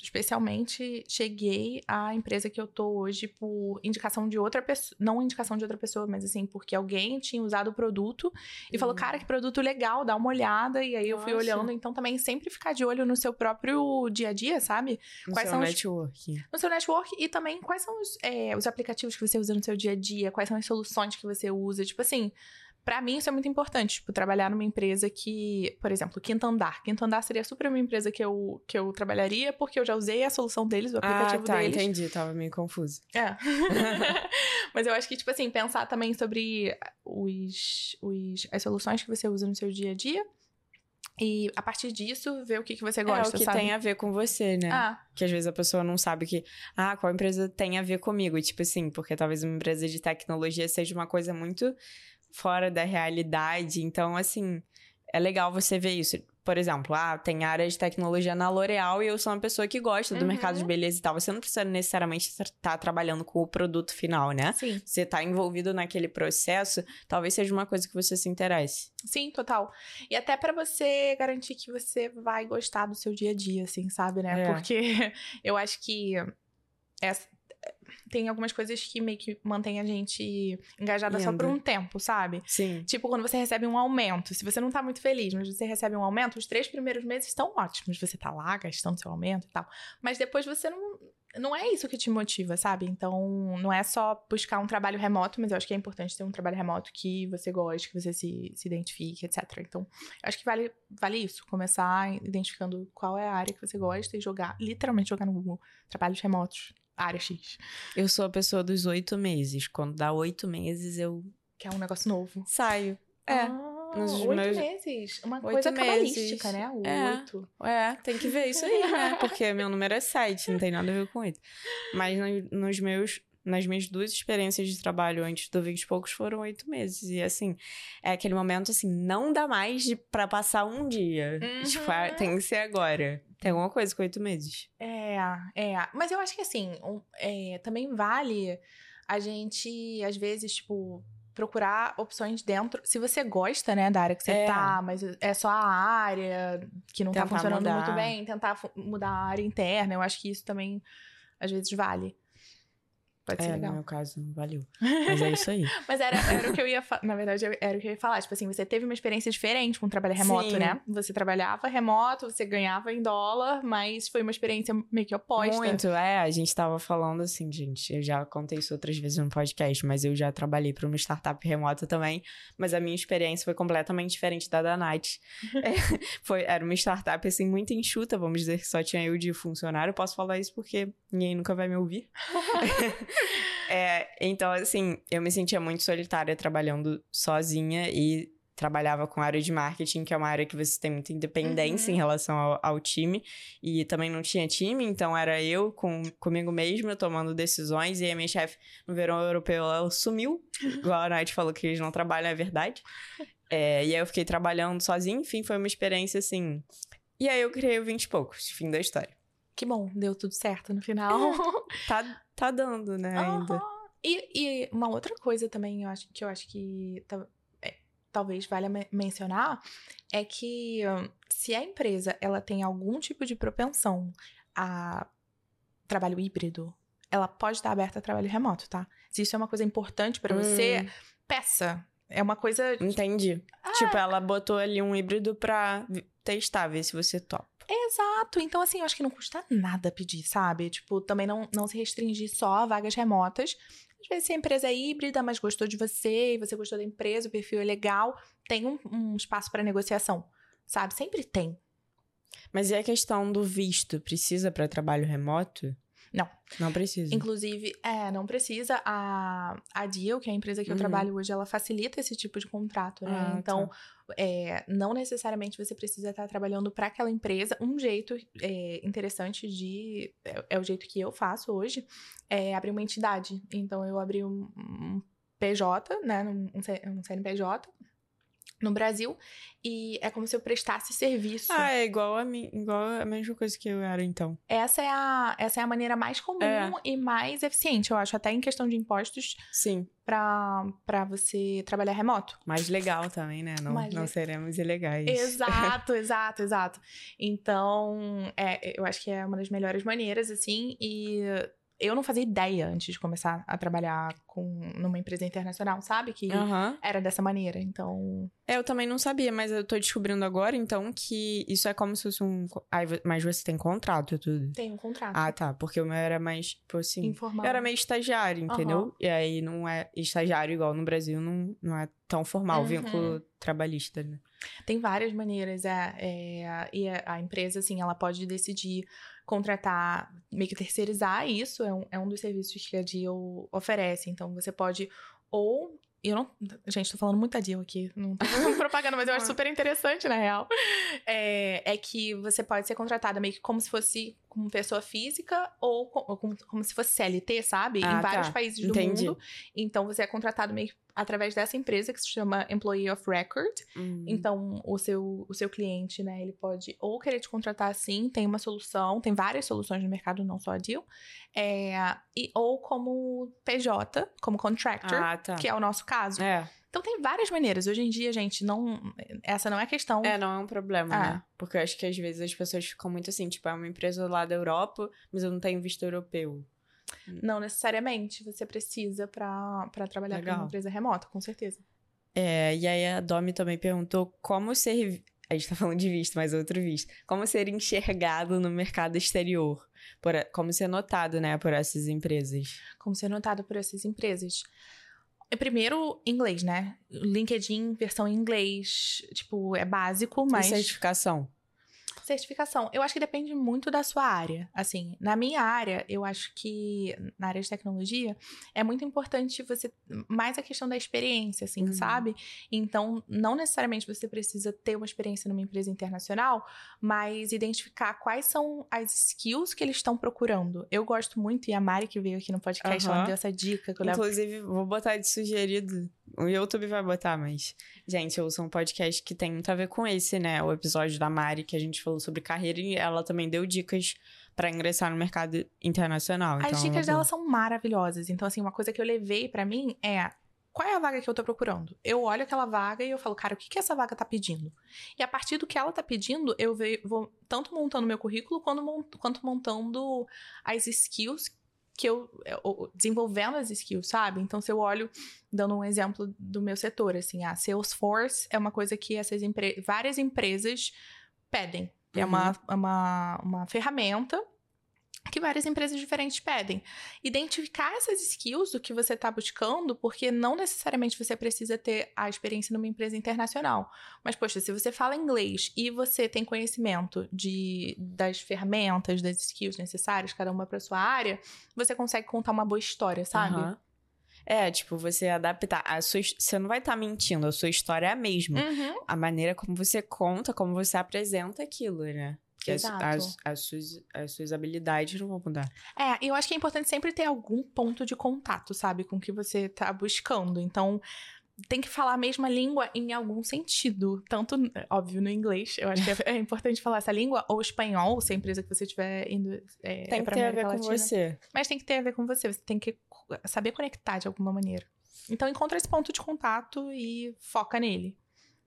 especialmente, cheguei à empresa que eu tô hoje por indicação de outra pessoa. Não indicação de outra pessoa, mas assim, porque alguém tinha usado o produto e falou, cara, que produto legal, dá uma olhada. E aí eu fui Nossa. olhando. Então, também sempre ficar de olho no seu próprio dia a dia, sabe? No Quais seu são os- network. no seu network e também quais são os, é, os aplicativos que você usa no seu dia a dia, quais são as soluções que você usa. Tipo assim, pra mim isso é muito importante, tipo, trabalhar numa empresa que, por exemplo, Quinto Andar. Quinto Andar seria super uma empresa que eu, que eu trabalharia porque eu já usei a solução deles, o aplicativo ah, tá, deles. entendi. Tava meio confuso. É. [laughs] Mas eu acho que, tipo assim, pensar também sobre os, os, as soluções que você usa no seu dia a dia. E a partir disso, ver o que, que você gosta, é o que sabe? tem a ver com você, né? Ah, Que às vezes a pessoa não sabe que, ah, qual empresa tem a ver comigo. Tipo assim, porque talvez uma empresa de tecnologia seja uma coisa muito fora da realidade. Então, assim, é legal você ver isso. Por exemplo, ah, tem área de tecnologia na L'Oréal e eu sou uma pessoa que gosta do Uhum. mercado de beleza e tal. Você não precisa necessariamente estar trabalhando com o produto final, né? sim. Você tá envolvido naquele processo, talvez seja uma coisa que você se interesse. Sim, total. E até pra você garantir que você vai gostar do seu dia a dia, assim, sabe, né? É. Porque [laughs] eu acho que essa- tem algumas coisas que meio que mantém a gente engajada só por um tempo, sabe? Sim. Tipo, quando você recebe um aumento. Se você não tá muito feliz, mas você recebe um aumento, os três primeiros meses estão ótimos. Você tá lá gastando seu aumento e tal. Mas depois você não. Não é isso que te motiva, sabe? Então, não é só buscar um trabalho remoto, mas eu acho que é importante ter um trabalho remoto que você goste, que você se, se identifique, etc. Então, eu acho que vale, vale isso. Começar identificando qual é a área que você gosta e jogar, literalmente jogar no Google. Trabalhos remotos, área X. Eu sou a pessoa dos oito meses. Quando dá oito meses, eu Que é um negócio novo. saio. É. Ah, nos oito meus- meses. Uma coisa cabalística, né? É. Oito. É, tem que ver isso aí, né? [laughs] Porque meu número é 7, não tem nada a ver com oito. Mas no- nos meus, nas minhas duas experiências de trabalho antes do 20 e poucos foram oito meses. E assim, é aquele momento assim, não dá mais pra passar um dia. Uhum. Tipo, ah, tem que ser agora. Tem alguma coisa com oito meses. É, é. Mas eu acho que assim, um- é, também vale a gente, às vezes, tipo, procurar opções dentro. Se você gosta, né, da área que você É. tá, mas é só a área que não tá Tentar funcionando mudar. muito bem, tentar mudar a área interna. Eu acho que isso também, às vezes, vale. Pode ser é, legal. no meu caso, não valeu. Mas é isso aí. [laughs] Mas era, era o que eu ia falar. Na verdade, era o que eu ia falar. Tipo assim, você teve uma experiência diferente com o trabalho remoto, Sim. né? Você trabalhava remoto, você ganhava em dólar, mas foi uma experiência meio que oposta. Muito, é. A gente tava falando assim, gente. Eu já contei isso outras vezes no podcast, mas eu já trabalhei para uma startup remota também. Mas a minha experiência foi completamente diferente da da Night. [laughs] É, foi, era uma startup, assim, muito enxuta, vamos dizer que só tinha eu de funcionário. Eu posso falar isso porque ninguém nunca vai me ouvir. [laughs] [laughs] É, então, assim, eu me sentia muito solitária trabalhando sozinha e trabalhava com a área de marketing, que é uma área que você tem muita independência Uhum. em relação ao, ao time. E também não tinha time, então era eu com, comigo mesma tomando decisões. E a minha chefe no verão europeu, ela sumiu. [laughs] Igual a Nath falou que eles não trabalham, é verdade. É, e aí eu fiquei trabalhando sozinha, enfim, foi uma experiência assim. E aí eu criei o 20 e poucos, fim da história. Que bom, deu tudo certo no final. [laughs] Tá, tá dando, né, ainda. Aham. E, e uma outra coisa também eu acho, que eu acho que é, talvez valha me- mencionar é que hum, se a empresa ela tem algum tipo de propensão a trabalho híbrido, ela pode estar aberta a trabalho remoto, tá? Se isso é uma coisa importante pra você, Hum. peça. É uma coisa. Entendi. Ah. Tipo, ela botou ali um híbrido pra testar, ver se você topa. Exato. Então, assim, eu acho que não custa nada pedir, sabe? Tipo, também não, não se restringir só a vagas remotas. Às vezes, se a empresa é híbrida, mas gostou de você, e você gostou da empresa, o perfil é legal, tem um, um espaço para negociação, sabe? Sempre tem. Mas e a questão do visto? Precisa pra trabalho remoto? Não. Precisa. Inclusive, é, não precisa. A, a Deal, que é a empresa que eu Uhum. trabalho hoje, ela facilita esse tipo de contrato, né? Ah, então, tá. é, não necessariamente você precisa estar trabalhando para aquela empresa. Um jeito é, interessante de. É, é o jeito que eu faço hoje, é abrir uma entidade. Então, eu abri um, um PJ, né? Um, um CNPJ no Brasil, e é como se eu prestasse serviço. Ah, é igual a mim, igual a mesma coisa que eu era, então. Essa, é a, essa é a maneira mais comum É. e mais eficiente, eu acho, até em questão de impostos Sim. pra, pra você trabalhar remoto. Mais legal também, né? Não, Mais não le- seremos ilegais. Exato, [laughs] exato, exato. Então, é, eu acho que é uma das melhores maneiras, assim, e eu não fazia ideia antes de começar a trabalhar com, numa empresa internacional, sabe? Que Aham. era dessa maneira. Então, É, Eu também não sabia, mas eu tô descobrindo agora, então, que isso é como se fosse um. vo- mas você tem contrato e tudo. tem um contrato Ah, tá. Porque o meu era mais, tipo assim. informal. Eu era meio estagiário, entendeu? E aí não é estagiário igual no Brasil, não, não é tão formal, Uhum. vínculo trabalhista, né? Tem várias maneiras, é, é, e a empresa, assim, ela pode decidir contratar, meio que terceirizar isso, é um, é um dos serviços que a Deal oferece. Então, você pode ou... Eu não. Gente, tô falando muita Deal aqui. Não tô fazendo [laughs] propaganda, mas eu acho super interessante, na real. É, é que você pode ser contratada meio que como se fosse como pessoa física ou, co- ou como, como se fosse CLT, sabe? Ah, em vários tá. países do Entendi. mundo. Então, você é contratado meio através dessa empresa que se chama Employee of Record. Hum. Então, o seu, o seu cliente, né, ele pode ou querer te contratar assim, tem uma solução, tem várias soluções no mercado, não só a Deal, é, e, ou como PJ, como contractor, Ah, tá. que é o nosso caso. É. Então, tem várias maneiras. Hoje em dia, gente, não. Essa não é questão. É, não é um problema, Ah. né? Porque eu acho que às vezes as pessoas ficam muito assim, tipo, é uma empresa lá da Europa, mas eu não tenho visto europeu. Não necessariamente você precisa para trabalhar para Legal. uma empresa remota, com certeza. É, e aí a Domi também perguntou como ser. A gente tá falando de visto, mas outro visto. Como ser enxergado no mercado exterior. Por, como ser notado, né, por essas empresas. Como ser notado por essas empresas. É, Primeiro, inglês, né? LinkedIn, versão em inglês, tipo, é básico, mas. E certificação. Certificação. Eu acho que depende muito da sua área. Assim, na minha área, eu acho que na área de tecnologia é muito importante você mais a questão da experiência, assim, Uhum. sabe? Então, não necessariamente você precisa ter uma experiência numa empresa internacional, mas identificar quais são as skills que eles estão procurando. Eu gosto muito e a Mari que veio aqui no podcast, ela Aham. me deu essa dica que eu levo Inclusive, vou botar de sugerido. O YouTube vai botar, mas. Gente, eu ouço um podcast que tem muito a ver com esse, né? O episódio da Mari, que a gente falou sobre carreira, e ela também deu dicas pra ingressar no mercado internacional. As então é dicas dela são maravilhosas. Então, assim, uma coisa que eu levei pra mim é qual é a vaga que eu tô procurando? Eu olho aquela vaga e eu falo, cara, o que, que essa vaga tá pedindo? E a partir do que ela tá pedindo, eu vou tanto montando meu currículo quanto, quanto montando as skills que eu, eu, desenvolvendo as skills, sabe? Então, se eu olho, dando um exemplo do meu setor, assim, a Salesforce é uma coisa que essas empre várias empresas pedem. É uhum. uma, uma, uma ferramenta que várias empresas diferentes pedem. Identificar essas skills do que você está buscando, porque não necessariamente você precisa ter a experiência numa empresa internacional. Mas, poxa, se você fala inglês e você tem conhecimento de, das ferramentas, das skills necessárias, cada uma para sua área, você consegue contar uma boa história, sabe? Uhum. É, tipo, você adaptar. A sua, você não vai estar tá mentindo, a sua história é a mesma. Uhum. A maneira como você conta, como você apresenta aquilo, né? Que as, as, as, suas, as suas habilidades não vão mudar. É, eu acho que é importante sempre ter algum ponto de contato, sabe, com o que você tá buscando. Então, tem que falar a mesma língua em algum sentido. Tanto, óbvio, no inglês. Eu acho que é, é importante falar essa língua. Ou espanhol, se a empresa que você estiver indo. É, tem que ter América a ver Latina. com você. Mas tem que ter a ver com você. Você tem que saber conectar de alguma maneira. Então, encontra esse ponto de contato e foca nele.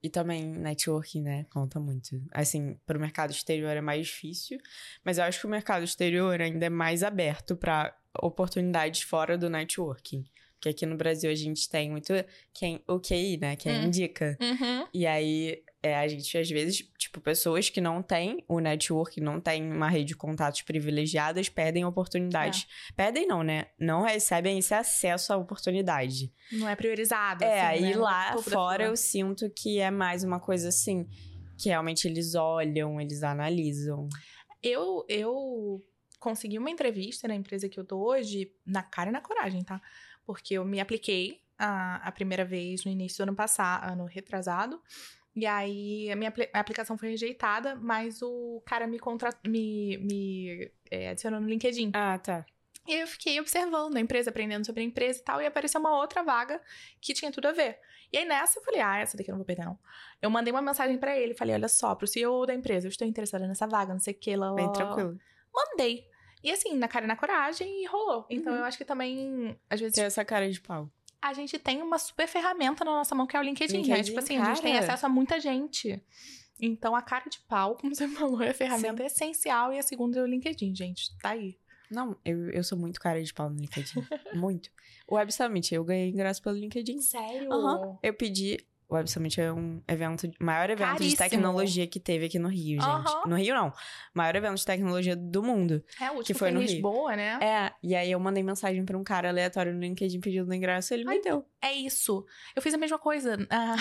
E também networking, né? Conta muito. Assim, para o mercado exterior é mais difícil, mas eu acho que o mercado exterior ainda é mais aberto para oportunidades fora do networking. Porque aqui no Brasil a gente tem muito quem, o QI, né? Quem hum. indica. Uhum. E aí é, a gente, às vezes, tipo, pessoas que não têm o network, não têm uma rede de contatos privilegiadas, perdem oportunidades. É. Perdem não, né? Não recebem esse acesso à oportunidade. Não é priorizado. É, assim, aí né? lá fora eu sinto que é mais uma coisa assim, que realmente eles olham, eles analisam. Eu, eu consegui uma entrevista na empresa que eu tô hoje, na cara e na coragem, tá? Porque eu me apliquei a, a primeira vez no início do ano passado, ano retrasado. E aí a minha aplicação foi rejeitada, mas o cara me, contra... me, me é, adicionou no LinkedIn. Ah, tá. E eu fiquei observando a empresa, aprendendo sobre a empresa e tal, e apareceu uma outra vaga que tinha tudo a ver. E aí nessa eu falei, ah, essa daqui eu não vou perder não. Eu mandei uma mensagem para ele, falei, olha só, pro CEO da empresa, eu estou interessada nessa vaga, não sei o que, lá, Bem tranquilo. Mandei. E assim, na cara e na coragem, e rolou. Então uhum. eu acho que também, às vezes... Tem essa cara de pau a gente tem uma super ferramenta na nossa mão que é o LinkedIn, LinkedIn né? Tipo assim, cara. a gente tem acesso a muita gente. Então, a cara de pau, como você [laughs] falou, é a ferramenta Sim. essencial e a segunda é o LinkedIn, gente. Tá aí. Não, eu, eu sou muito cara de pau no LinkedIn. [laughs] muito. O Web Summit, eu ganhei ingresso pelo LinkedIn. Sério? Uhum. Eu pedi o Web Summit é um evento, maior evento Caríssimo. de tecnologia que teve aqui no Rio, gente. No Rio, não. Maior evento de tecnologia do mundo. É, o último que foi, foi no Lisboa, Rio. né? É, e aí eu mandei mensagem pra um cara aleatório no LinkedIn pedindo ingresso, ele Ai, me deu. É isso. Eu fiz a mesma coisa. [laughs] Ah,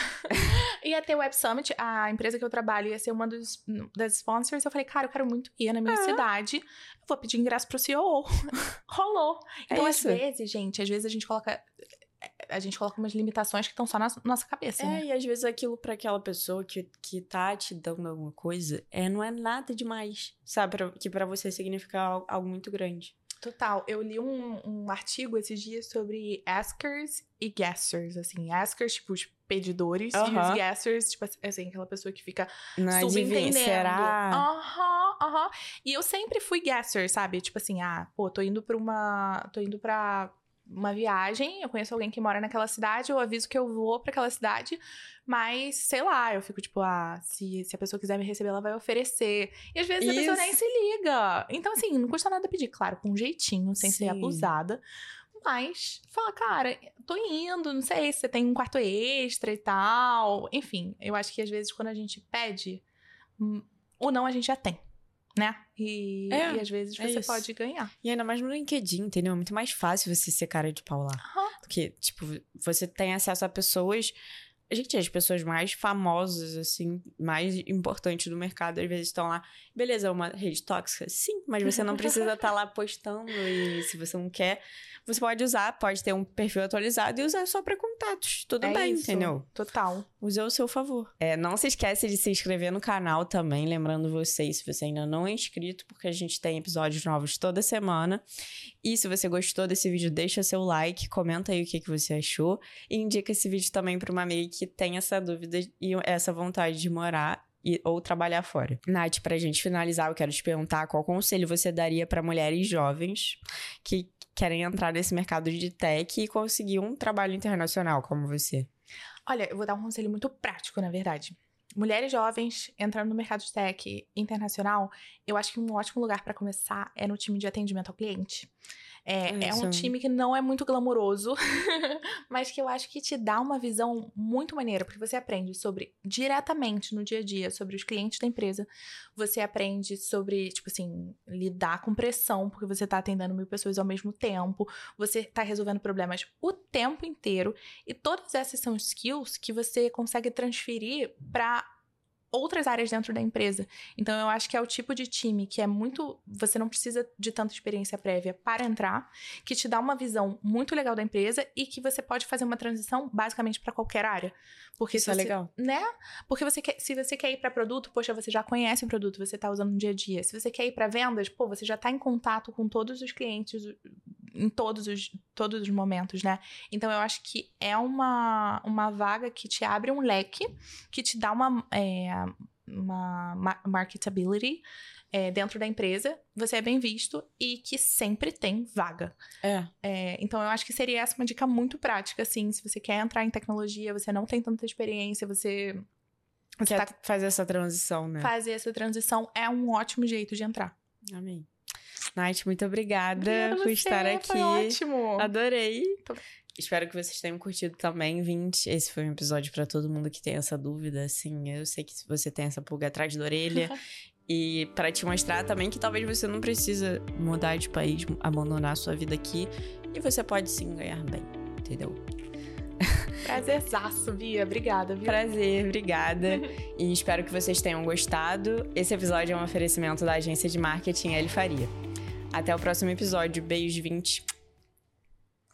ia ter o Web Summit, a empresa que eu trabalho ia ser uma dos, das sponsors. Eu falei, cara, eu quero muito ir na minha ah. cidade. Eu vou pedir ingresso pro CEO. [laughs] Rolou. É então, é às vezes, gente, às vezes a gente coloca a gente coloca umas limitações que estão só na nossa cabeça. É, né? e às vezes aquilo para aquela pessoa que, que tá te dando alguma coisa é, não é nada demais, sabe? Pra, que para você significa algo, algo, muito grande. Total. Eu li um, um artigo esses dias sobre askers e guessers, assim. Askers, tipo, os pedidores, e os guessers, tipo assim, aquela pessoa que fica não subentendendo. Será? Aham, aham. E eu sempre fui guesser, sabe? Tipo assim, ah, pô, tô indo pra uma. tô indo pra uma viagem, eu conheço alguém que mora naquela cidade, eu aviso que eu vou para aquela cidade, mas sei lá, eu fico tipo, ah, se, se a pessoa quiser me receber, ela vai oferecer. E às vezes Isso. a pessoa nem se liga. Então, assim, não custa nada pedir, claro, com um jeitinho, sem Sim. ser abusada. Mas fala, cara, tô indo, não sei se você tem um quarto extra e tal. Enfim, eu acho que às vezes quando a gente pede, hum, ou não a gente já tem né? E, é, e às vezes é você pode ganhar. E ainda mais no LinkedIn, entendeu? É muito mais fácil você ser cara de pau lá. Uhum. Porque, tipo, você tem acesso a pessoas. Gente, as pessoas mais famosas, assim, mais importantes do mercado, às vezes estão lá. Beleza, é uma rede tóxica? Sim, mas você não precisa estar tá lá postando. E se você não quer, você pode usar, pode ter um perfil atualizado e usar só para contatos. Tudo é bem, isso. entendeu? Total. Use ao seu favor. É, não se esquece de se inscrever no canal também, lembrando vocês, se você ainda não é inscrito, porque a gente tem episódios novos toda semana. E se você gostou desse vídeo, deixa seu like, comenta aí o que, que você achou e indica esse vídeo também para uma amiga que tem essa dúvida e essa vontade de morar e, ou trabalhar fora. Nath, pra gente finalizar, eu quero te perguntar qual conselho você daria para mulheres jovens que querem entrar nesse mercado de tech e conseguir um trabalho internacional como você? Olha, eu vou dar um conselho muito prático, na verdade. mulheres jovens entrando no mercado de tech internacional, eu acho que um ótimo lugar para começar é no time de atendimento ao cliente. É, é, um time que não é muito glamouroso, [laughs] mas que eu acho que te dá uma visão muito maneira, porque você aprende sobre diretamente no dia a dia sobre os clientes da empresa, você aprende sobre, tipo assim, lidar com pressão, porque você tá atendendo mil pessoas ao mesmo tempo, você tá resolvendo problemas o tempo inteiro, e todas essas são skills que você consegue transferir para outras áreas dentro da empresa. Então eu acho que é o tipo de time que é muito, você não precisa de tanta experiência prévia para entrar, que te dá uma visão muito legal da empresa e que você pode fazer uma transição basicamente para qualquer área. Porque Isso é você, legal. Né? Porque você quer, se você quer ir para produto, poxa, você já conhece o produto, você está usando no dia a dia. Se você quer ir para vendas, pô, você já está em contato com todos os clientes em todos os, todos os momentos, né? Então eu acho que é uma, uma vaga que te abre um leque, que te dá uma, é, uma marketability é, dentro da empresa, você é bem visto e que sempre tem vaga. É. é. Então, eu acho que seria essa uma dica muito prática, assim, se você quer entrar em tecnologia, você não tem tanta experiência, você... você quer tá... fazer essa transição, né? Fazer essa transição é um ótimo jeito de entrar. Amém. Nath, muito obrigada, obrigada por você, estar aqui. Foi ótimo. Adorei. Espero que vocês tenham curtido também, 20. Esse foi um episódio para todo mundo que tem essa dúvida, assim. Eu sei que você tem essa pulga atrás da orelha. [laughs] e para te mostrar também que talvez você não precisa mudar de país, abandonar a sua vida aqui. E você pode sim ganhar bem, entendeu? [laughs] Prazerzaço, Bia. Obrigada, Bia. Prazer, obrigada. [laughs] e espero que vocês tenham gostado. Esse episódio é um oferecimento da agência de marketing L Faria. Até o próximo episódio. Beijo 20.